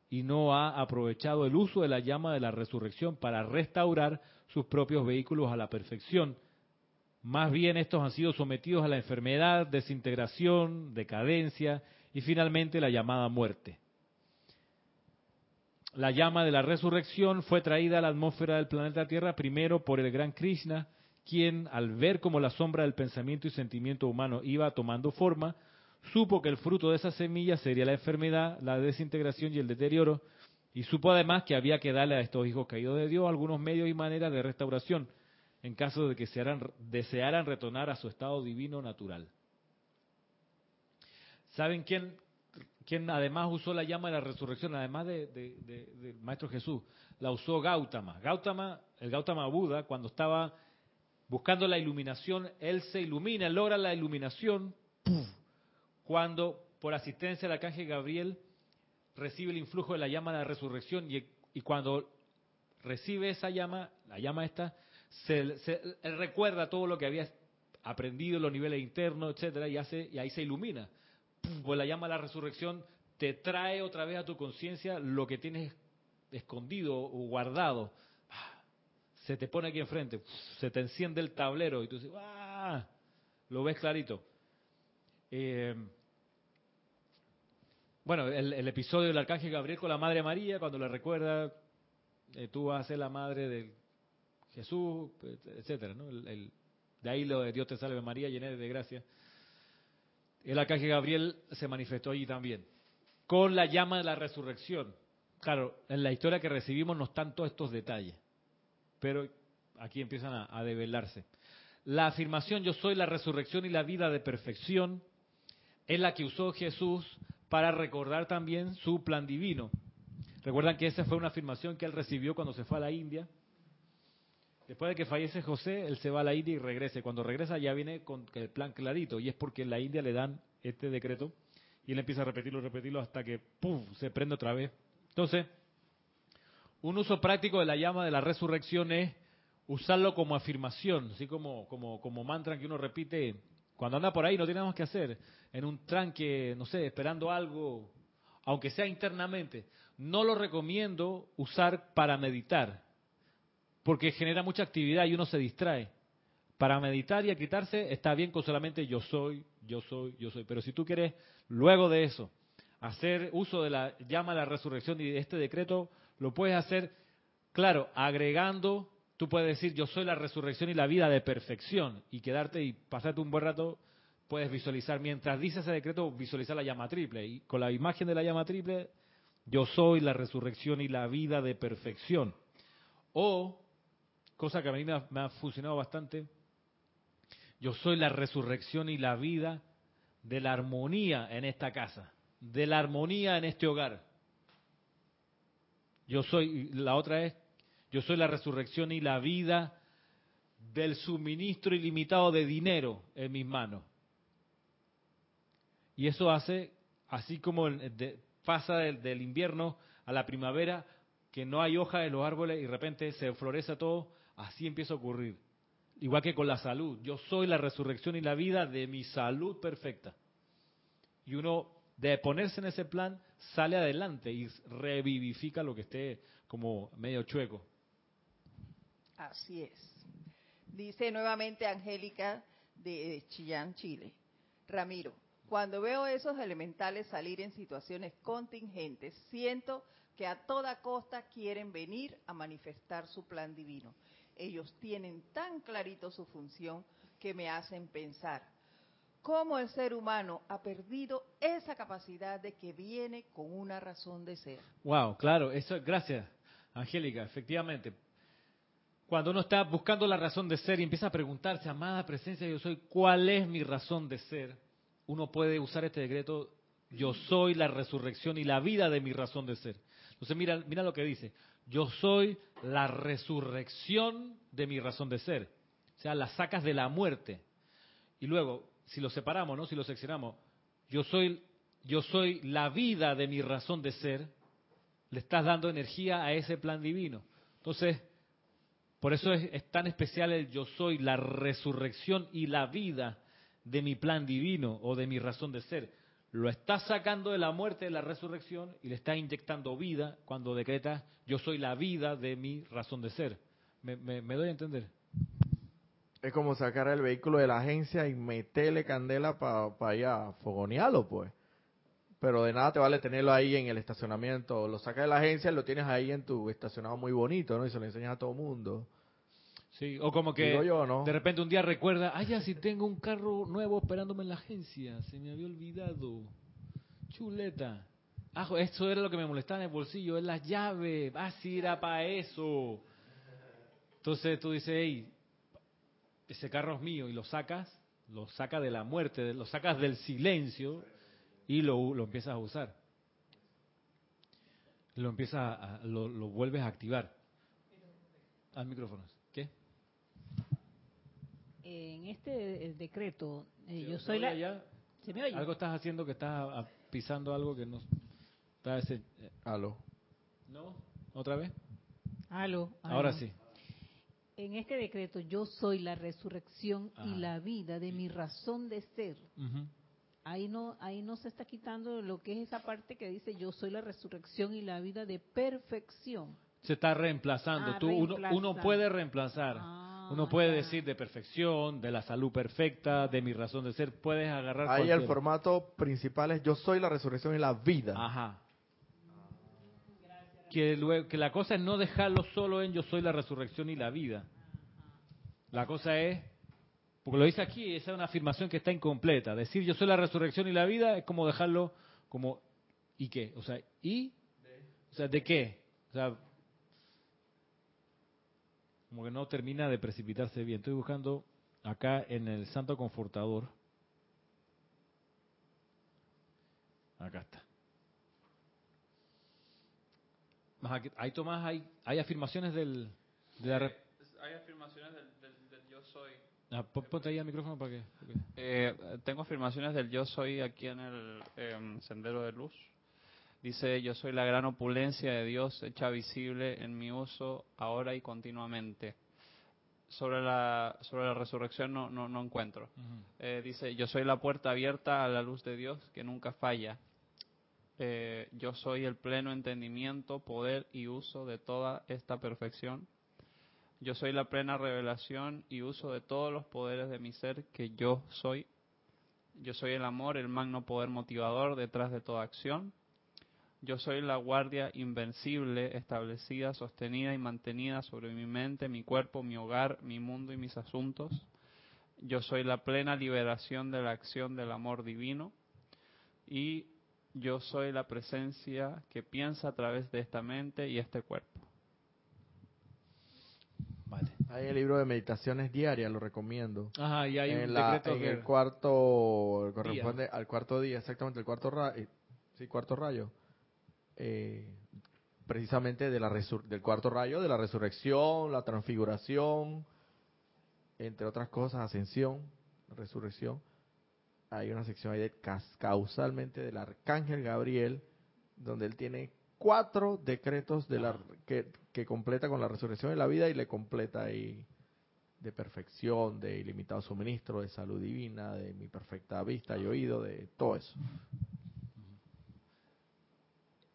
y no ha aprovechado el uso de la llama de la resurrección para restaurar sus propios vehículos a la perfección. Más bien estos han sido sometidos a la enfermedad, desintegración, decadencia y finalmente la llamada muerte. La llama de la resurrección fue traída a la atmósfera del planeta Tierra primero por el gran Krishna, quien al ver cómo la sombra del pensamiento y sentimiento humano iba tomando forma, supo que el fruto de esa semilla sería la enfermedad, la desintegración y el deterioro, y supo además que había que darle a estos hijos caídos de Dios algunos medios y maneras de restauración, en caso de que desearan retornar a su estado divino natural. ¿Saben quién, quién además usó la llama de la resurrección, además del de, Maestro Jesús? La usó Gautama. Gautama, el Gautama Buda, cuando estaba buscando la iluminación, él se ilumina, logra la iluminación, cuando por asistencia del arcángel Gabriel recibe el influjo de la llama de la resurrección y, cuando recibe esa llama, la llama esta, se, recuerda todo lo que había aprendido, los niveles internos, etcétera, y, hace, y ahí se ilumina. Pues la llama de la resurrección te trae otra vez a tu conciencia lo que tienes escondido o guardado. Se te pone aquí enfrente, se te enciende el tablero y tú dices, ¡ah! Lo ves clarito. Eh, bueno, el, episodio del arcángel Gabriel con la Madre María, cuando le recuerda, eh, tú vas a ser la madre del Jesús, etcétera, ¿no? El, de ahí lo de Dios te salve María, llena de gracia. El arcángel Gabriel se manifestó allí también, con la llama de la resurrección. Claro, en la historia que recibimos no están todos estos detalles, pero aquí empiezan a, a develarse. La afirmación yo soy la resurrección y la vida de perfección es la que usó Jesús para recordar también su plan divino. Recuerdan que esa fue una afirmación que él recibió cuando se fue a la India Después de que fallece José, él se va a la India y regresa. Cuando regresa ya viene con el plan clarito. Y es porque en la India le dan este decreto y él empieza a repetirlo, repetirlo hasta que ¡pum! se prende otra vez. Entonces, un uso práctico de la llama de la resurrección es usarlo como afirmación, así como, como, como mantra que uno repite cuando anda por ahí, no tiene nada que hacer, en un tranque, no sé, esperando algo, aunque sea internamente. No lo recomiendo usar para meditar porque genera mucha actividad y uno se distrae. Para meditar y quitarse está bien con solamente yo soy, yo soy, yo soy. Pero si tú quieres, luego de eso, hacer uso de la llama a la resurrección y de este decreto, lo puedes hacer, claro, agregando, tú puedes decir yo soy la resurrección y la vida de perfección y quedarte y pasarte un buen rato, puedes visualizar, mientras dice ese decreto, visualizar la llama triple. Y con la imagen de la llama triple, yo soy la resurrección y la vida de perfección. O cosa que a mí me ha, funcionado bastante. Yo soy la resurrección y la vida de la armonía en esta casa, de la armonía en este hogar. Yo soy, la otra es, yo soy la resurrección y la vida del suministro ilimitado de dinero en mis manos. Y eso hace, así como pasa del, invierno a la primavera, que no hay hojas en los árboles y de repente se florece todo, Así empieza a ocurrir. Igual que con la salud. Yo soy la resurrección y la vida de mi salud perfecta. Y uno, de ponerse en ese plan, sale adelante y revivifica lo que esté como medio chueco. Así es. Dice nuevamente Angélica de Chillán, Chile. Ramiro, cuando veo esos elementales salir en situaciones contingentes, siento que a toda costa quieren venir a manifestar su plan divino ellos tienen tan clarito su función que me hacen pensar cómo el ser humano ha perdido esa capacidad de que viene con una razón de ser. Wow, claro, eso gracias, Angélica, efectivamente. Cuando uno está buscando la razón de ser y empieza a preguntarse, amada presencia yo soy, ¿cuál es mi razón de ser? Uno puede usar este decreto, yo soy la resurrección y la vida de mi razón de ser. Entonces mira, mira lo que dice, yo soy la resurrección de mi razón de ser. O sea, la sacas de la muerte. Y luego, si lo separamos, ¿no? Si lo seccionamos, yo soy, yo soy la vida de mi razón de ser, le estás dando energía a ese plan divino. Entonces, por eso es, es tan especial el yo soy la resurrección y la vida de mi plan divino o de mi razón de ser lo está sacando de la muerte de la resurrección y le está inyectando vida cuando decreta yo soy la vida de mi razón de ser. ¿Me, doy a entender? Es como sacar el vehículo de la agencia y meterle candela para allá, fogonearlo pues. Pero de nada te vale tenerlo ahí en el estacionamiento. Lo sacas de la agencia y lo tienes ahí en tu estacionado muy bonito, ¿no? Y se lo enseñas a todo el mundo. Sí, o como que de repente un día recuerda, ah, ya si tengo un carro nuevo esperándome en la agencia, se me había olvidado. Chuleta. Ah, eso era lo que me molestaba en el bolsillo, es las llaves, ah, sí, era para eso. Entonces tú dices, hey, ese carro es mío y lo sacas, lo sacas de la muerte, lo sacas del silencio y lo, lo empiezas a usar. Lo empiezas a, lo, lo vuelves a activar. Al micrófono en este decreto, eh, yo soy la... ¿Se me oye? Algo estás haciendo que estás pisando algo que no... Está ese... Eh, aló. ¿No? ¿Otra vez? Aló. Ahora sí. En este decreto, yo soy la resurrección y la vida de mi razón de ser. Ahí no, ahí no se está quitando lo que es esa parte que dice yo soy la resurrección y la vida de perfección. Se está reemplazando. Ah, Tú, uno, uno, puede reemplazar. Ah uno puede decir de perfección, de la salud perfecta, de mi razón de ser. Puedes agarrar. Ahí el formato principal es yo soy la resurrección y la vida. Ajá. Que, que la cosa es no dejarlo solo en yo soy la resurrección y la vida. La cosa es, porque lo dice aquí, esa es una afirmación que está incompleta. Decir yo soy la resurrección y la vida es como dejarlo como, ¿y qué? O sea, ¿y? O sea, ¿de qué? O sea, como que no termina de precipitarse bien. Estoy buscando acá en el Santo Confortador. Acá está. Ahí Tomás, hay, hay afirmaciones del, de la... Hay afirmaciones del, del, yo soy. Ah, ponte ahí el micrófono para que... Eh, tengo afirmaciones del yo soy aquí en el em, Sendero de Luz. Dice, yo soy la gran opulencia de Dios hecha visible en mi uso ahora y continuamente. Sobre la, sobre la resurrección no, no, no encuentro. Eh, dice, yo soy la puerta abierta a la luz de Dios que nunca falla. Eh, yo soy el pleno entendimiento, poder y uso de toda esta perfección. Yo soy la plena revelación y uso de todos los poderes de mi ser que yo soy. Yo soy el amor, el magno poder motivador detrás de toda acción. Yo soy la guardia invencible, establecida, sostenida y mantenida sobre mi mente, mi cuerpo, mi hogar, mi mundo y mis asuntos. Yo soy la plena liberación de la acción del amor divino. Y yo soy la presencia que piensa a través de esta mente y este cuerpo. Vale. Hay el libro de meditaciones diarias, lo recomiendo. Ajá, y hay en un decreto en el cuarto, corresponde al cuarto día, exactamente, el cuarto rayo, eh, sí, cuarto rayo. Eh, precisamente de la del cuarto rayo, de la resurrección, la transfiguración, entre otras cosas, ascensión, resurrección. Hay una sección ahí de causalmente del arcángel Gabriel, donde él tiene cuatro decretos de la, que, que completa con la resurrección de la vida y le completa ahí de perfección, de ilimitado suministro, de salud divina, de mi perfecta vista y oído, de todo eso.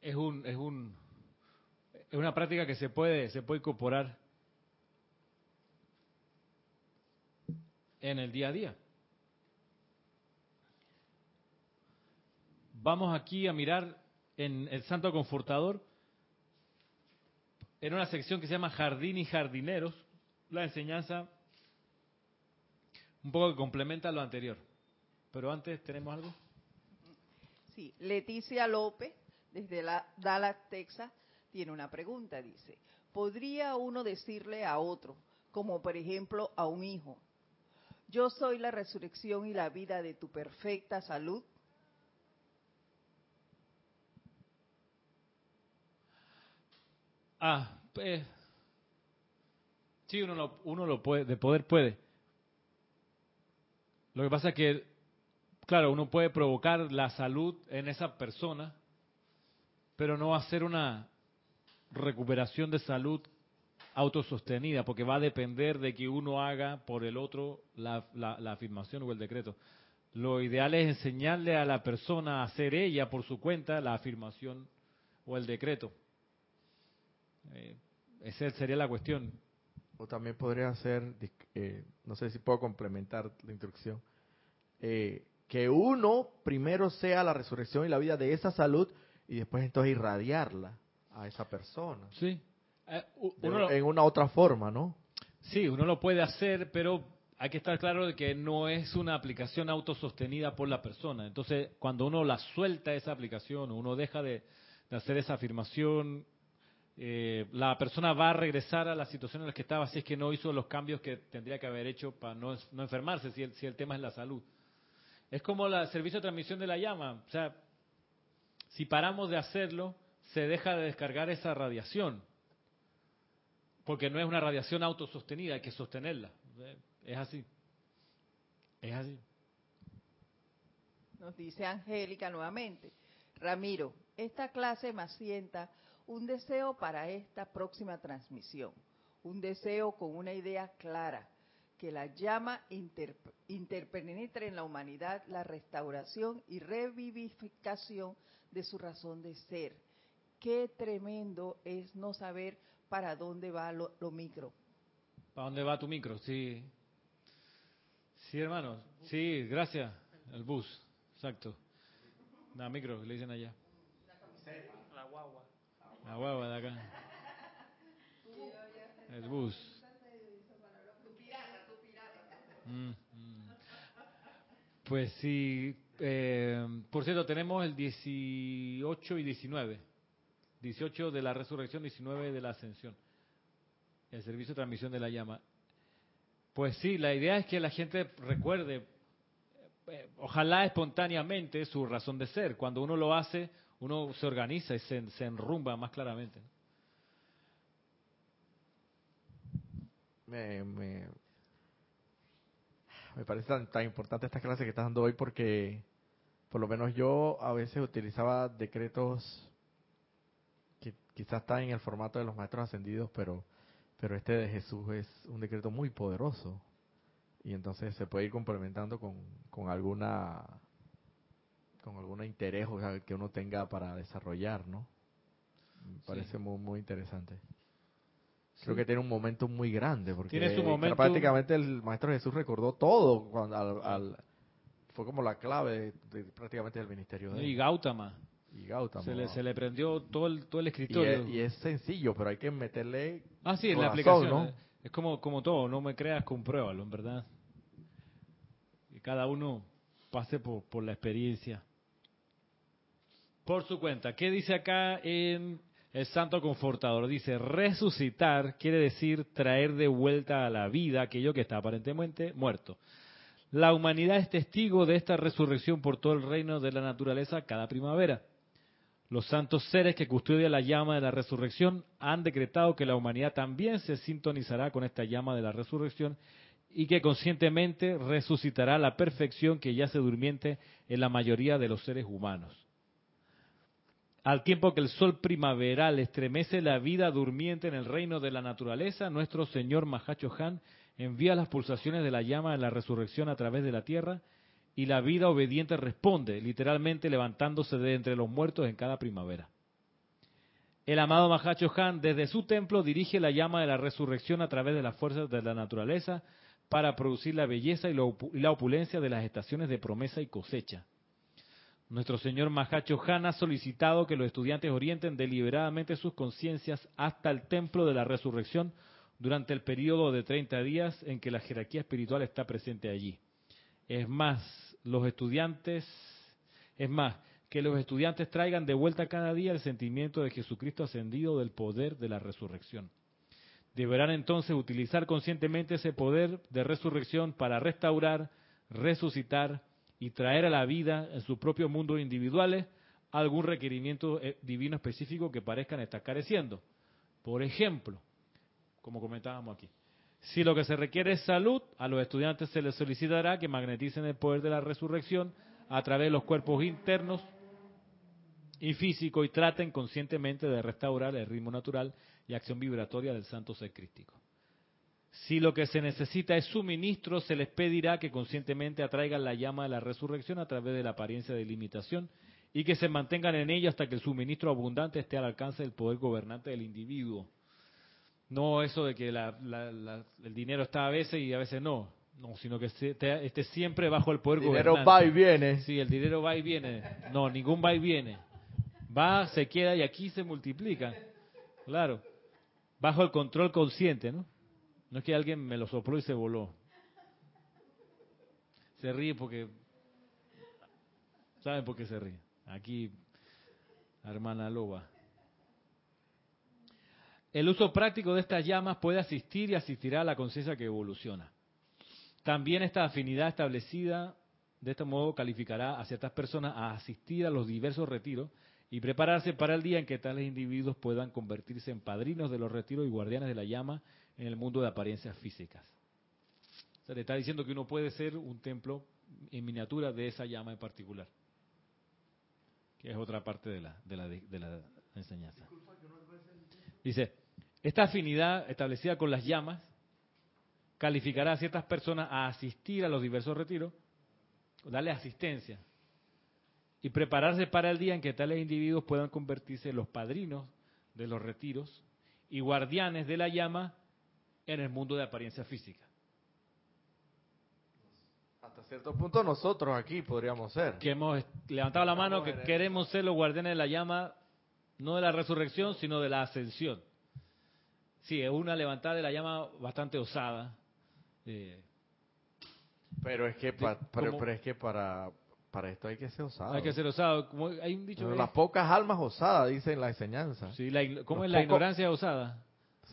Es un, es un, es una práctica que se puede, se puede incorporar en el día a día. Vamos aquí a mirar en el Santo Confortador, en una sección que se llama Jardín y Jardineros, la enseñanza un poco que complementa lo anterior. Pero antes, ¿tenemos algo? Sí, Leticia López, desde la Dallas, Texas, tiene una pregunta, dice, ¿podría uno decirle a otro, como por ejemplo a un hijo, yo soy la resurrección y la vida de tu perfecta salud? Ah, pues, sí, uno lo, uno lo puede, de poder puede. Lo que pasa es que, claro, uno puede provocar la salud en esa persona, pero no hacer una recuperación de salud autosostenida, porque va a depender de que uno haga por el otro la, la, afirmación o el decreto. Lo ideal es enseñarle a la persona a hacer ella por su cuenta la afirmación o el decreto. Eh, esa sería la cuestión. O también podría ser, eh, no sé si puedo complementar la instrucción, eh, que uno primero sea la resurrección y la vida de esa salud y después entonces irradiarla a esa persona. Sí. en una otra forma, ¿no? Sí, uno lo puede hacer, pero hay que estar claro de que no es una aplicación autosostenida por la persona. Entonces, cuando uno la suelta esa aplicación, uno deja de hacer esa afirmación eh, la persona va a regresar a la situación en la que estaba si es que no hizo los cambios que tendría que haber hecho para no, enfermarse, si el, si el tema es la salud. Es como el servicio de transmisión de la llama. O sea, si paramos de hacerlo, se deja de descargar esa radiación. Porque no es una radiación autosostenida, hay que sostenerla. Es así. Es así. Nos dice Angélica nuevamente. Ramiro, esta clase me asienta un deseo para esta próxima transmisión, un deseo con una idea clara, que la llama interpenetre en la humanidad la restauración y revivificación de su razón de ser. Qué tremendo es no saber para dónde va lo, micro. ¿Para dónde va tu micro? Sí. Sí, hermanos. Sí, gracias. El bus. Exacto. La micro, le dicen allá. La guagua. La hueva de acá. El bus. Mm, mm. Pues sí, eh, por cierto, tenemos el 18 y 19. 18 de la resurrección, 19 de la ascensión. El servicio de transmisión de la llama. Pues sí, la idea es que la gente recuerde, eh, ojalá espontáneamente, su razón de ser. Cuando uno lo hace, uno se organiza y se, enrumba más claramente. Me, me, me parece tan, tan importante esta clase que estás dando hoy porque por lo menos yo a veces utilizaba decretos que quizás están en el formato de los maestros ascendidos, pero pero este de Jesús es un decreto muy poderoso y entonces se puede ir complementando con, con alguna con algún interés que uno tenga para desarrollar, ¿no? Me parece muy muy interesante. Creo que tiene un momento muy grande porque tiene su momento... prácticamente el maestro Jesús recordó todo cuando al, fue como la clave de, prácticamente del ministerio de Y Gautama. Y Gautama. Se le, se le prendió todo el, todo el escritorio. Y es, sencillo, pero hay que meterle. Ah, sí, en la aplicación. Es como, como todo, no me creas, compruébalo, en verdad. Y cada uno pase por, por la experiencia. Por su cuenta, ¿qué dice acá en el Santo Confortador? Dice, resucitar quiere decir traer de vuelta a la vida aquello que está aparentemente muerto. La humanidad es testigo de esta resurrección por todo el reino de la naturaleza cada primavera. Los santos seres que custodian la llama de la resurrección han decretado que la humanidad también se sintonizará con esta llama de la resurrección y que conscientemente resucitará la perfección que yace durmiente en la mayoría de los seres humanos. Al tiempo que el sol primaveral estremece la vida durmiente en el reino de la naturaleza, nuestro Señor Mahacho Han envía las pulsaciones de la llama de la resurrección a través de la tierra y la vida obediente responde, literalmente levantándose de entre los muertos en cada primavera. El amado Mahacho Han desde su templo dirige la llama de la resurrección a través de las fuerzas de la naturaleza para producir la belleza y la opulencia de las estaciones de promesa y cosecha. Nuestro Señor Mahacho Han ha solicitado que los estudiantes orienten deliberadamente sus conciencias hasta el templo de la resurrección durante el periodo de 30 días en que la jerarquía espiritual está presente allí. Es más, los estudiantes, es más, que los estudiantes traigan de vuelta cada día el sentimiento de Jesucristo ascendido del poder de la resurrección. Deberán entonces utilizar conscientemente ese poder de resurrección para restaurar, resucitar y traer a la vida en sus propios mundos individuales algún requerimiento eh, divino específico que parezcan estar careciendo. Por ejemplo, como comentábamos aquí. Si lo que se requiere es salud, a los estudiantes se les solicitará que magneticen el poder de la resurrección a través de los cuerpos internos y físicos y traten conscientemente de restaurar el ritmo natural y acción vibratoria del santo ser crístico. Si lo que se necesita es suministro, se les pedirá que conscientemente atraigan la llama de la resurrección a través de la apariencia de limitación y que se mantengan en ella hasta que el suministro abundante esté al alcance del poder gobernante del individuo. No eso de que el dinero está a veces y a veces no. No, sino que esté, siempre bajo el poder. El dinero va y viene. Sí, el dinero va y viene. No, ningún va y viene. Va, se queda y aquí se multiplica. Claro. Bajo el control consciente, ¿no? No es que alguien me lo sopló y se voló. Se ríe porque... ¿Saben por qué se ríe? Aquí, hermana Loba. El uso práctico de estas llamas puede asistir y asistirá a la conciencia que evoluciona. También esta afinidad establecida de este modo calificará a ciertas personas a asistir a los diversos retiros y prepararse para el día en que tales individuos puedan convertirse en padrinos de los retiros y guardianes de la llama en el mundo de apariencias físicas. Se le está diciendo que uno puede ser un templo en miniatura de esa llama en particular, que es otra parte de la, de la, de la enseñanza. Dice, esta afinidad establecida con las llamas calificará a ciertas personas a asistir a los diversos retiros, darle asistencia y prepararse para el día en que tales individuos puedan convertirse en los padrinos de los retiros y guardianes de la llama en el mundo de apariencia física. Hasta cierto punto nosotros aquí podríamos ser. Que hemos levantado la mano que queremos ser los guardianes de la llama, no de la resurrección, sino de la ascensión. Sí, es una levantada de la llama bastante osada. Eh, Pero es que, pa- pero, pero es que para, para esto hay que ser osado. Hay que ser osado. Como hay un dicho. Las pocas almas osadas, dicen la enseñanza. sí, la ¿Cómo los es la ignorancia osada?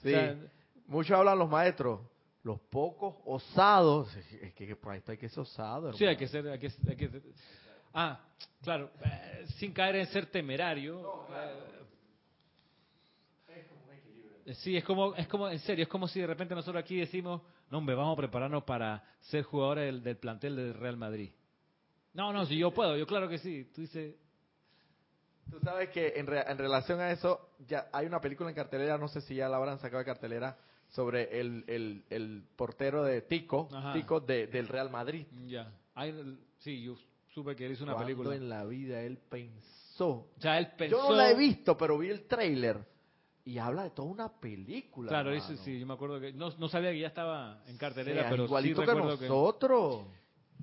Sí. O sea, Muchos hablan los maestros. Los pocos osados. Es que, para esto hay que ser osado. Sí, hay hermano. que ser, hay que, hay que ser- Ah, claro, eh, sin caer en ser temerario. eh, Sí, es como, es como, en serio, es como si de repente nosotros aquí decimos, no hombre, vamos a prepararnos para ser jugadores del, del plantel del Real Madrid. No, no, si yo puedo, yo claro que sí. Tú dices, Tú sabes que en, re- en relación a eso, ya hay una película en cartelera, no sé si ya la habrán sacado de cartelera, sobre el, el, el portero de Tico, Ajá. Tico de- del Real Madrid. ya, hay, sí, yo supe que él hizo una ¿Cuándo película. en la vida él pensó? O sea, él pensó... Yo no la he visto, pero vi el tráiler y habla de toda una película. Claro, eso sí, yo me acuerdo que, no, no sabía que ya estaba en cartelera, sea, pero sí igualito que recuerdo que... nosotros.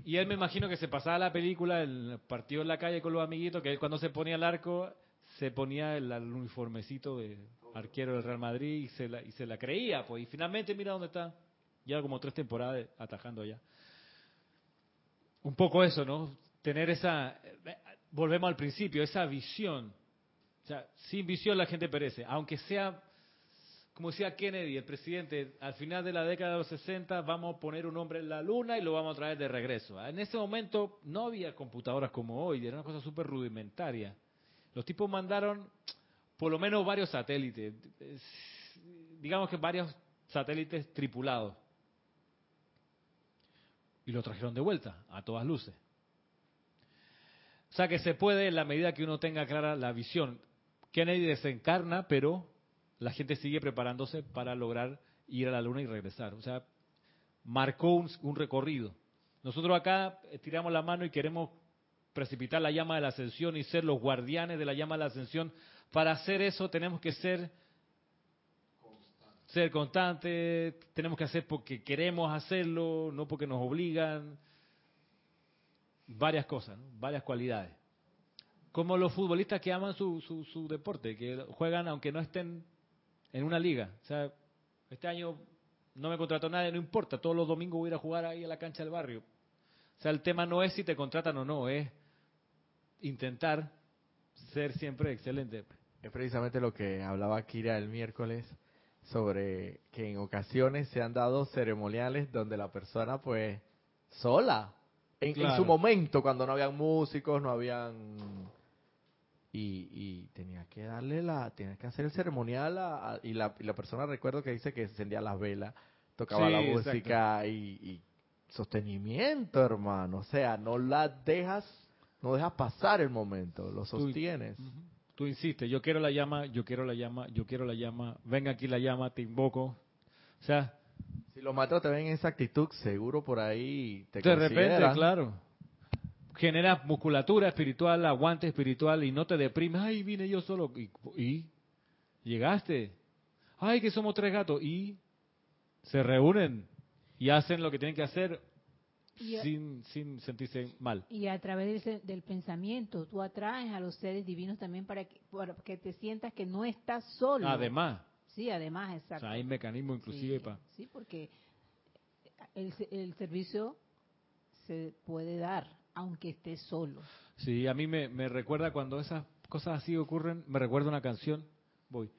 Y él me imagino que se pasaba la película, el partido en la calle con los amiguitos, que él cuando se ponía el arco, se ponía el, el uniformecito de arquero del Real Madrid y se, la, y se la creía, pues. Y finalmente mira dónde está. Lleva como tres temporadas atajando allá. Un poco eso, ¿no? Tener esa, eh, volvemos al principio, esa visión. O sea, sin visión la gente perece. Aunque sea, como decía Kennedy, el presidente, al final de la década de los 60 vamos a poner un hombre en la luna y lo vamos a traer de regreso. En ese momento no había computadoras como hoy, era una cosa súper rudimentaria. Los tipos mandaron por lo menos varios satélites, digamos que varios satélites tripulados. Y lo trajeron de vuelta, a todas luces. O sea que se puede en la medida que uno tenga clara la visión. Kennedy desencarna, pero la gente sigue preparándose para lograr ir a la luna y regresar. O sea, marcó un, un recorrido. Nosotros acá eh, tiramos la mano y queremos precipitar la llama de la ascensión y ser los guardianes de la llama de la ascensión. Para hacer eso tenemos que ser ser constantes, tenemos que hacer porque queremos hacerlo, no porque nos obligan. Varias cosas, ¿no? varias cualidades. Como los futbolistas que aman su, su, su deporte, que juegan aunque no estén en una liga. O sea, este año no me contrató nadie, no importa, todos los domingos voy a ir a jugar ahí a la cancha del barrio. O sea, el tema no es si te contratan o no, es intentar ser siempre excelente. Es precisamente lo que hablaba Kira el miércoles sobre que en ocasiones se han dado ceremoniales donde la persona pues sola, en, su momento, cuando no habían músicos, no habían... Y, y tenía que darle la, tenía que hacer el ceremonial a- a- y, la, y la persona recuerdo que dice que encendía las velas, tocaba Sí, la música y, y sostenimiento, hermano. O sea, no la dejas, no dejas pasar el momento, lo sostienes. Tú insistes, yo quiero la llama, yo quiero la llama, yo quiero la llama, venga aquí la llama, te invoco. O sea, Si los maestros te ven en esa actitud, seguro por ahí te de repente, claro, genera musculatura espiritual, aguante espiritual y no te deprimes. Ay, vine yo solo. Y, y llegaste. Ay, que somos tres gatos. Y se reúnen y hacen lo que tienen que hacer Y sin, sin sentirse mal. Y a través del, del pensamiento, tú atraes a los seres divinos también para que, para que te sientas que no estás solo. Además, Sí, además, o exacto. sea, hay mecanismos inclusive sí, para... sí, porque el, el servicio se puede dar, aunque estés solo. Sí, a mí me, recuerda cuando esas cosas así ocurren, me recuerda una canción, voy,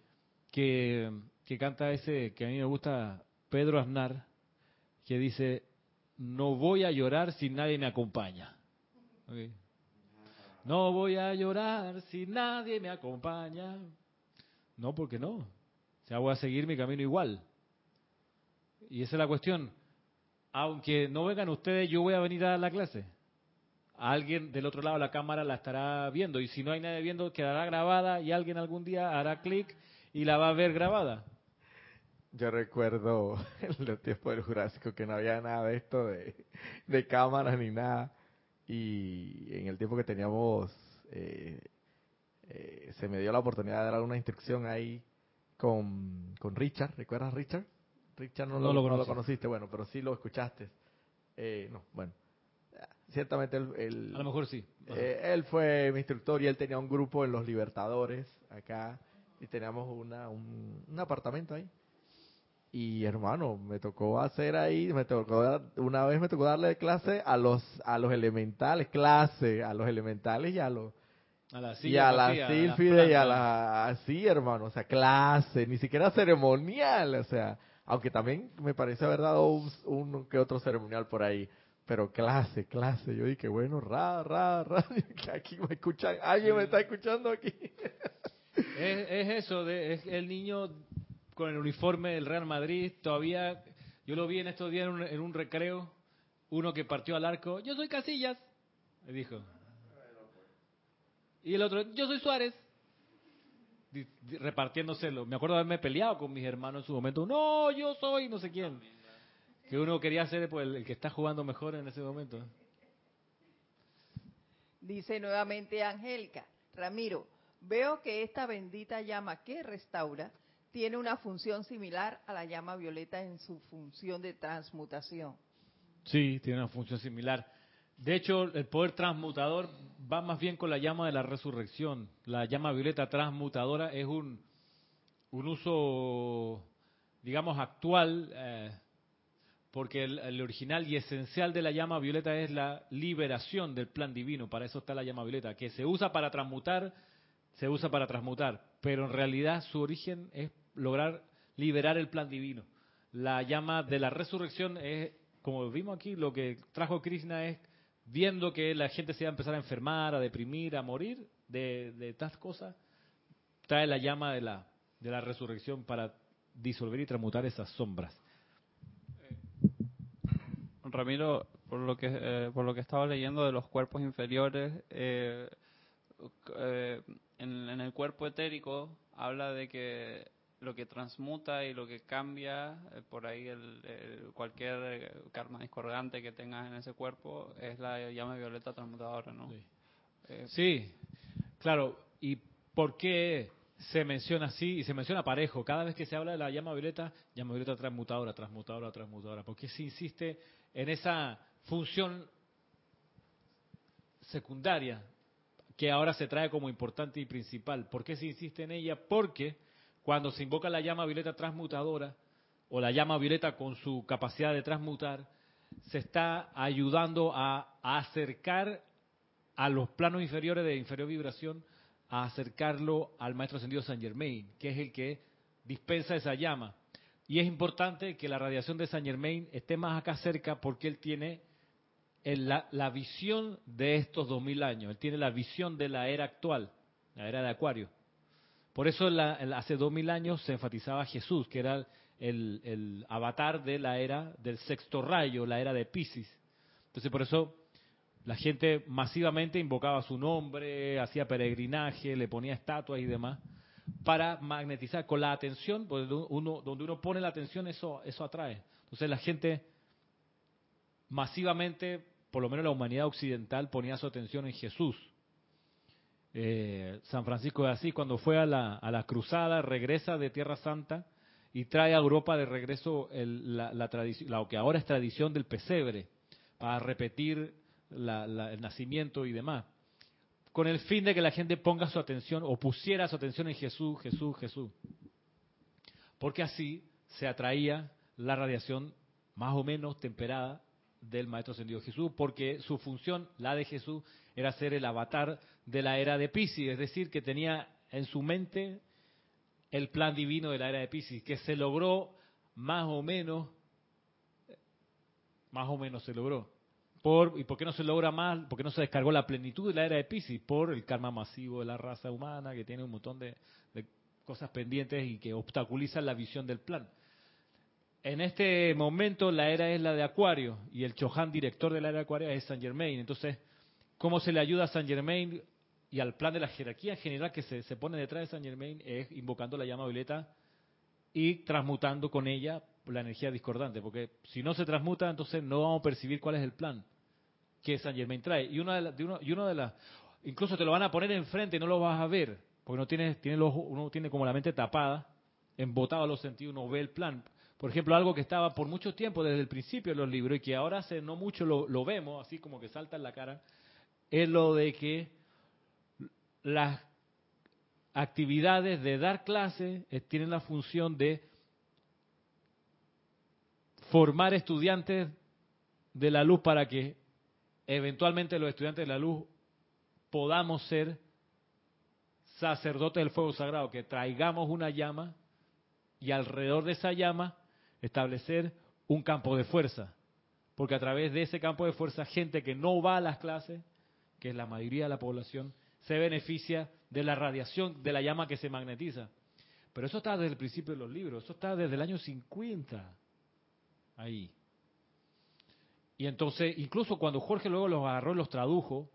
que, que canta ese, que a mí me gusta, Pedro Aznar, que dice, no voy a llorar si nadie me acompaña. No voy a llorar si nadie me acompaña. No, porque no. O sea, voy a seguir mi camino igual. Y esa es la cuestión. Aunque no vengan ustedes, yo voy a venir a la clase alguien del otro lado de la cámara la estará viendo y si no hay nadie viendo quedará grabada y alguien algún día hará clic y la va a ver grabada. Yo recuerdo en *laughs* los tiempos del Jurásico que no había nada de esto de, de cámaras ni nada. Y en el tiempo que teníamos, eh, eh, se me dio la oportunidad de dar una instrucción ahí con, con Richard. ¿Recuerdas Richard? Richard no, No lo, lo no lo conocí. conociste, bueno, pero sí lo escuchaste. Eh, no, bueno. Ciertamente el- A lo mejor sí. Eh, él fue mi instructor y él tenía un grupo en los Libertadores acá y teníamos una, un, un apartamento ahí. y hermano, me tocó hacer ahí, me tocó una vez me tocó darle clase a los a los elementales, clase a los elementales y a los A la y a la vacía, sílfide y a la así, hermano, o sea, clase, ni siquiera ceremonial, o sea, aunque también me parece haber dado un, un que otro ceremonial por ahí, pero clase, clase, yo dije, bueno, ra, ra, ra, *laughs* que aquí me escuchan, alguien me está escuchando aquí. *laughs* Es, es eso, de, es el niño con el uniforme del Real Madrid, todavía, yo lo vi en estos días en un, en un recreo, uno que partió al arco, yo soy Casillas, me dijo. Y el otro, yo soy Suárez. Repartiéndoselo. Me acuerdo de haberme peleado con mis hermanos en su momento. No, yo soy no sé quién. Que uno quería ser pues, el, que está jugando mejor en ese momento. Dice nuevamente Angélica, Ramiro, veo que esta bendita llama que restaura tiene una función similar a la llama violeta en su función de transmutación. Sí, tiene una función similar. De hecho, el poder transmutador va más bien con la llama de la resurrección. La llama violeta transmutadora es un, un uso, digamos, actual, eh, porque el, original y esencial de la llama violeta es la liberación del plan divino. Para eso está la llama violeta, que se usa para transmutar, se usa para transmutar, pero en realidad su origen es lograr liberar el plan divino. La llama de la resurrección es, como vimos aquí, lo que trajo Krishna es viendo que la gente se iba a empezar a enfermar, a deprimir, a morir de, de estas cosas, trae la llama de la, de la resurrección para disolver y transmutar esas sombras. Ramiro, por lo que eh, por lo que estaba leyendo de los cuerpos inferiores, eh, eh, en, en el cuerpo etérico habla de que lo que transmuta y lo que cambia eh, por ahí el, el- cualquier eh, karma discordante que tengas en ese cuerpo es la llama violeta transmutadora, ¿no? Sí. Sí, claro. ¿Y por qué se menciona así? Y se menciona parejo. Cada vez que se habla de la llama violeta, llama violeta transmutadora, transmutadora, transmutadora. ¿Por qué se insiste en esa función secundaria que ahora se trae como importante y principal? ¿Por qué se insiste en ella? Porque cuando se invoca la llama violeta transmutadora, o la llama violeta con su capacidad de transmutar, se está ayudando a, acercar a los planos inferiores de inferior vibración, a acercarlo al Maestro Ascendido San Germain, que es el que dispensa esa llama. Y es importante que la radiación de San Germain esté más acá cerca porque él tiene la, visión de estos dos mil años, él tiene la visión de la era actual, la era de Acuario. Por eso la- el- hace dos mil años se enfatizaba Jesús, que era el, el avatar de la era del sexto rayo, la era de Pisces. Entonces por eso la gente masivamente invocaba su nombre, hacía peregrinaje, le ponía estatuas y demás, para magnetizar con la atención, pues donde uno pone la atención, eso, eso atrae. Entonces la gente masivamente, por lo menos la humanidad occidental, ponía su atención en Jesús. Eh, San Francisco de Asís, cuando fue a la, a la cruzada, regresa de Tierra Santa y trae a Europa de regreso el- la, la tradición, lo que ahora es tradición del pesebre, para repetir la- el nacimiento y demás, con el fin de que la gente ponga su atención o pusiera su atención en Jesús, Jesús, Jesús. Porque así se atraía la radiación más o menos temperada del Maestro Ascendido Jesús, porque su función, la de Jesús, era ser el avatar de la era de Pisces, es decir, que tenía en su mente el plan divino de la era de Pisces, que se logró más o menos, más o menos se logró. Por, ¿Y por qué no se logra más? ¿Por qué no se descargó la plenitud de la era de Pisces? Por el karma masivo de la raza humana, que tiene un montón de, cosas pendientes y que obstaculizan la visión del plan. En este momento la era es la de Acuario y el Chohan director de la era de Acuario es San Germain. Entonces, ¿cómo se le ayuda a San Germain y al plan de la jerarquía en general que se, se pone detrás de San Germain? Es invocando la llama violeta y transmutando con ella la energía discordante. Porque si no se transmuta, entonces no vamos a percibir cuál es el plan que San Germain trae. Y una de, de uno, uno las, incluso te lo van a poner enfrente y no lo vas a ver, porque no tienes, tiene los, uno tiene como la mente tapada, embotado a los sentidos, no ve el plan. Por ejemplo, algo que estaba por mucho tiempo desde el principio en los libros y que ahora hace no mucho lo, lo vemos, así como que salta en la cara, es lo de que las actividades de dar clases eh, tienen la función de formar estudiantes de la luz para que eventualmente los estudiantes de la luz podamos ser sacerdotes del fuego sagrado, que traigamos una llama y alrededor de esa llama establecer un campo de fuerza. Porque a través de ese campo de fuerza, gente que no va a las clases, que es la mayoría de la población, se beneficia de la radiación de la llama que se magnetiza. Pero eso está desde el principio de los libros, eso está desde el año 50. Ahí. Y entonces, incluso cuando Jorge luego los agarró y los tradujo,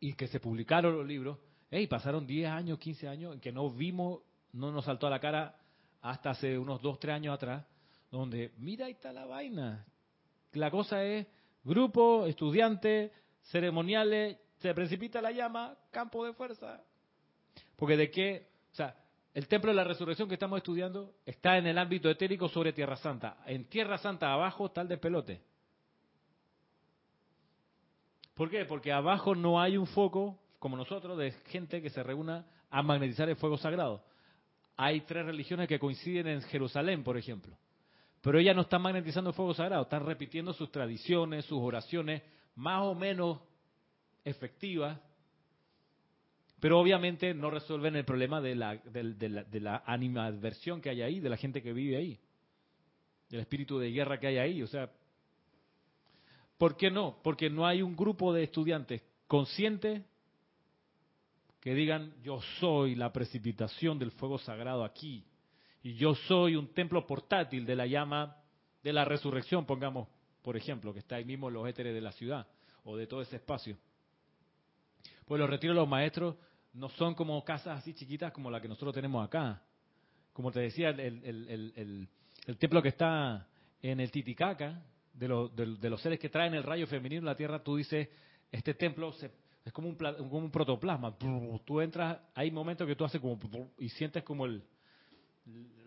y que se publicaron los libros, hey, pasaron 10 años, 15 años, en que no vimos, no nos saltó a la cara hasta hace unos 2, 3 años atrás, donde, mira, ahí está la vaina. La cosa es, grupo, estudiantes, ceremoniales, se precipita la llama, campo de fuerza. Porque de qué, o sea, el templo de la resurrección que estamos estudiando está en el ámbito etérico sobre Tierra Santa. En Tierra Santa abajo está el despelote. ¿Por qué? Porque abajo no hay un foco, como nosotros, de gente que se reúna a magnetizar el fuego sagrado. Hay tres religiones que coinciden en Jerusalén, por ejemplo. Pero ellas no están magnetizando el fuego sagrado, están repitiendo sus tradiciones, sus oraciones, más o menos efectivas, pero obviamente no resuelven el problema de la, de, la, de la animadversión que hay ahí, de la gente que vive ahí, del espíritu de guerra que hay ahí. O sea, ¿por qué no? Porque no hay un grupo de estudiantes conscientes que digan, yo soy la precipitación del fuego sagrado aquí, y yo soy un templo portátil de la llama de la resurrección, pongamos, por ejemplo, que está ahí mismo en los éteres de la ciudad, o de todo ese espacio. Pues los retiros de los maestros no son como casas así chiquitas como la que nosotros tenemos acá. Como te decía, el, templo que está en el Titicaca, de, de, los seres que traen el rayo femenino en la tierra, tú dices, este templo es como un, como un protoplasma. Tú entras, hay momentos que tú haces como y sientes como el,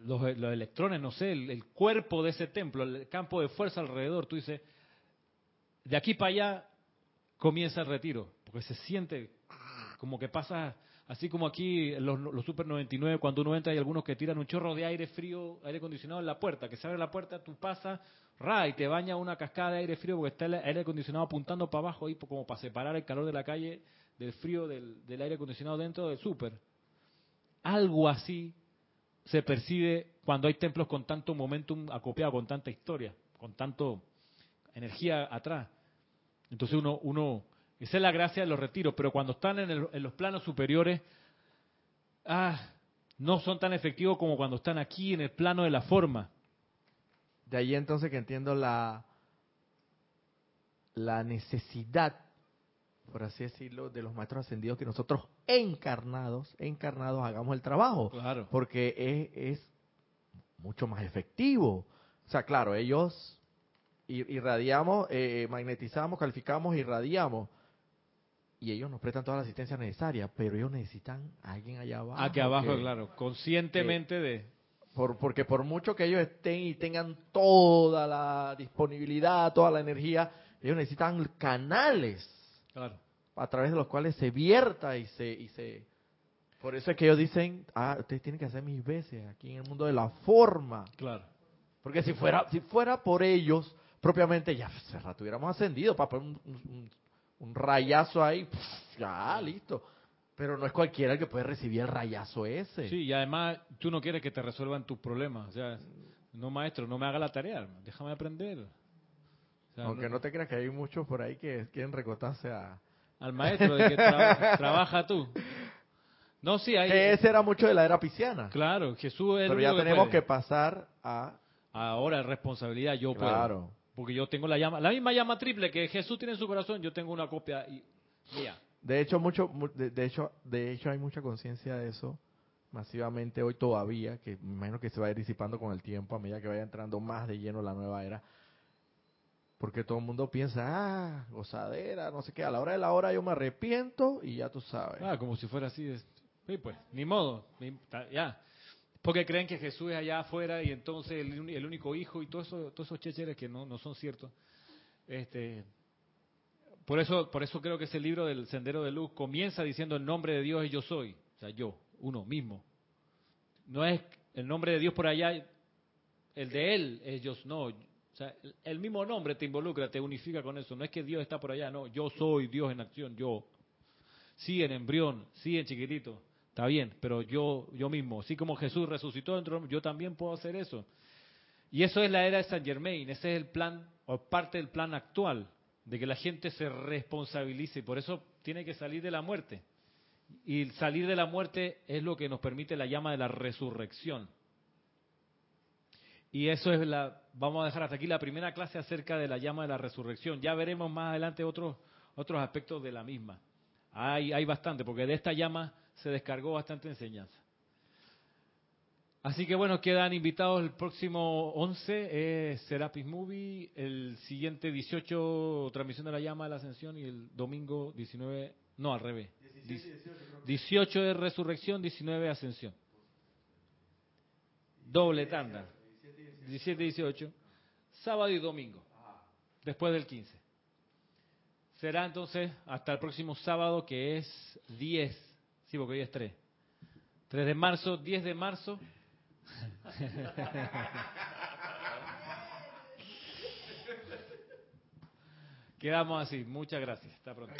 los, los electrones, no sé, el, cuerpo de ese templo, el campo de fuerza alrededor. Tú dices, de aquí para allá comienza el retiro, porque se siente como que pasa, así como aquí los, los Super 99, cuando uno entra hay algunos que tiran un chorro de aire frío, aire acondicionado en la puerta, que se abre la puerta, tú pasas, ra, y te baña una cascada de aire frío porque está el aire acondicionado apuntando para abajo ahí como para separar el calor de la calle del frío del, del aire acondicionado dentro del súper. Algo así se percibe cuando hay templos con tanto momentum acopiado, con tanta historia, con tanto energía atrás. Entonces uno, uno, esa es la gracia de los retiros, pero cuando están en, los planos superiores, ah, no son tan efectivos como cuando están aquí en el plano de la forma. De ahí entonces que entiendo la, la necesidad, por así decirlo, de los maestros ascendidos que nosotros encarnados, encarnados hagamos el trabajo. Claro. Porque es, es mucho más efectivo. O sea, claro, ellos irradiamos, eh, magnetizamos, calificamos, irradiamos. Y ellos nos prestan toda la asistencia necesaria, pero ellos necesitan a alguien allá abajo. Aquí abajo, claro, conscientemente de... Por, porque por mucho que ellos estén y tengan toda la disponibilidad, toda la energía, ellos necesitan canales claro. a través de los cuales se vierta y se, y se... Por eso es que ellos dicen, ah, ustedes tienen que hacer mis veces aquí en el mundo de la forma. Claro. Porque si fuera, si fuera por ellos, propiamente ya hace rato hubiéramos ascendido para poner un, rayazo ahí, ya, listo. Pero no es cualquiera el que puede recibir el rayazo ese. Sí, y además tú no quieres que te resuelvan tus problemas. O sea, no maestro, no me haga la tarea, déjame aprender. Aunque no, te creas que hay muchos por ahí que quieren recotarse a... Al maestro, de que *laughs* trabaja tú. No, sí, hay... ese era mucho de la era pisciana. Claro, Jesús es Pero ya tenemos que, pasar a... Ahora responsabilidad, yo claro. puedo. Porque yo tengo la llama, la misma llama triple que Jesús tiene en su corazón, yo tengo una copia y, mía. De hecho, mucho, de, hecho, de hecho hay mucha conciencia de eso masivamente hoy todavía, que menos que se va a ir disipando con el tiempo a medida que vaya entrando más de lleno la nueva era. Porque todo el mundo piensa, ah, gozadera, no sé qué, a la hora de la hora yo me arrepiento y ya tú sabes. Ah, como si fuera así. Sí, pues, ni modo, ya. Porque creen que Jesús es allá afuera y entonces el, único hijo y todo eso, todos esos checheres que no, no son ciertos. Este, por eso, por eso creo que ese libro del Sendero de Luz comienza diciendo el nombre de Dios y yo soy. O sea, yo, uno mismo. No es el nombre de Dios por allá, el de Él es yo, no. O sea, el mismo nombre te involucra, te unifica con eso. No es que Dios está por allá, no. Yo soy Dios en acción, yo. Sí en embrión, sí en chiquitito. Está bien, pero yo, yo mismo, así como Jesús resucitó dentro, yo también puedo hacer eso. Y eso es la era de San Germain, ese es el plan, o parte del plan actual, de que la gente se responsabilice, por eso tiene que salir de la muerte. Y salir de la muerte es lo que nos permite la llama de la resurrección. Y eso es la, vamos a dejar hasta aquí la primera clase acerca de la llama de la resurrección. Ya veremos más adelante otros, otros aspectos de la misma. Hay, hay bastante, porque de esta llama se descargó bastante enseñanza. Así que bueno, quedan invitados el próximo 11, es Serapis Movie, el siguiente 18, transmisión de la llama de la ascensión y el domingo 19, no al revés, 18, de resurrección, 19 ascensión. Doble tanda, 17 y 18, sábado y domingo, después del 15. Será entonces hasta el próximo sábado que es 10, sí, porque hoy es 3. 3 de marzo, 10 de marzo. *laughs* Quedamos así. Muchas gracias. Hasta pronto.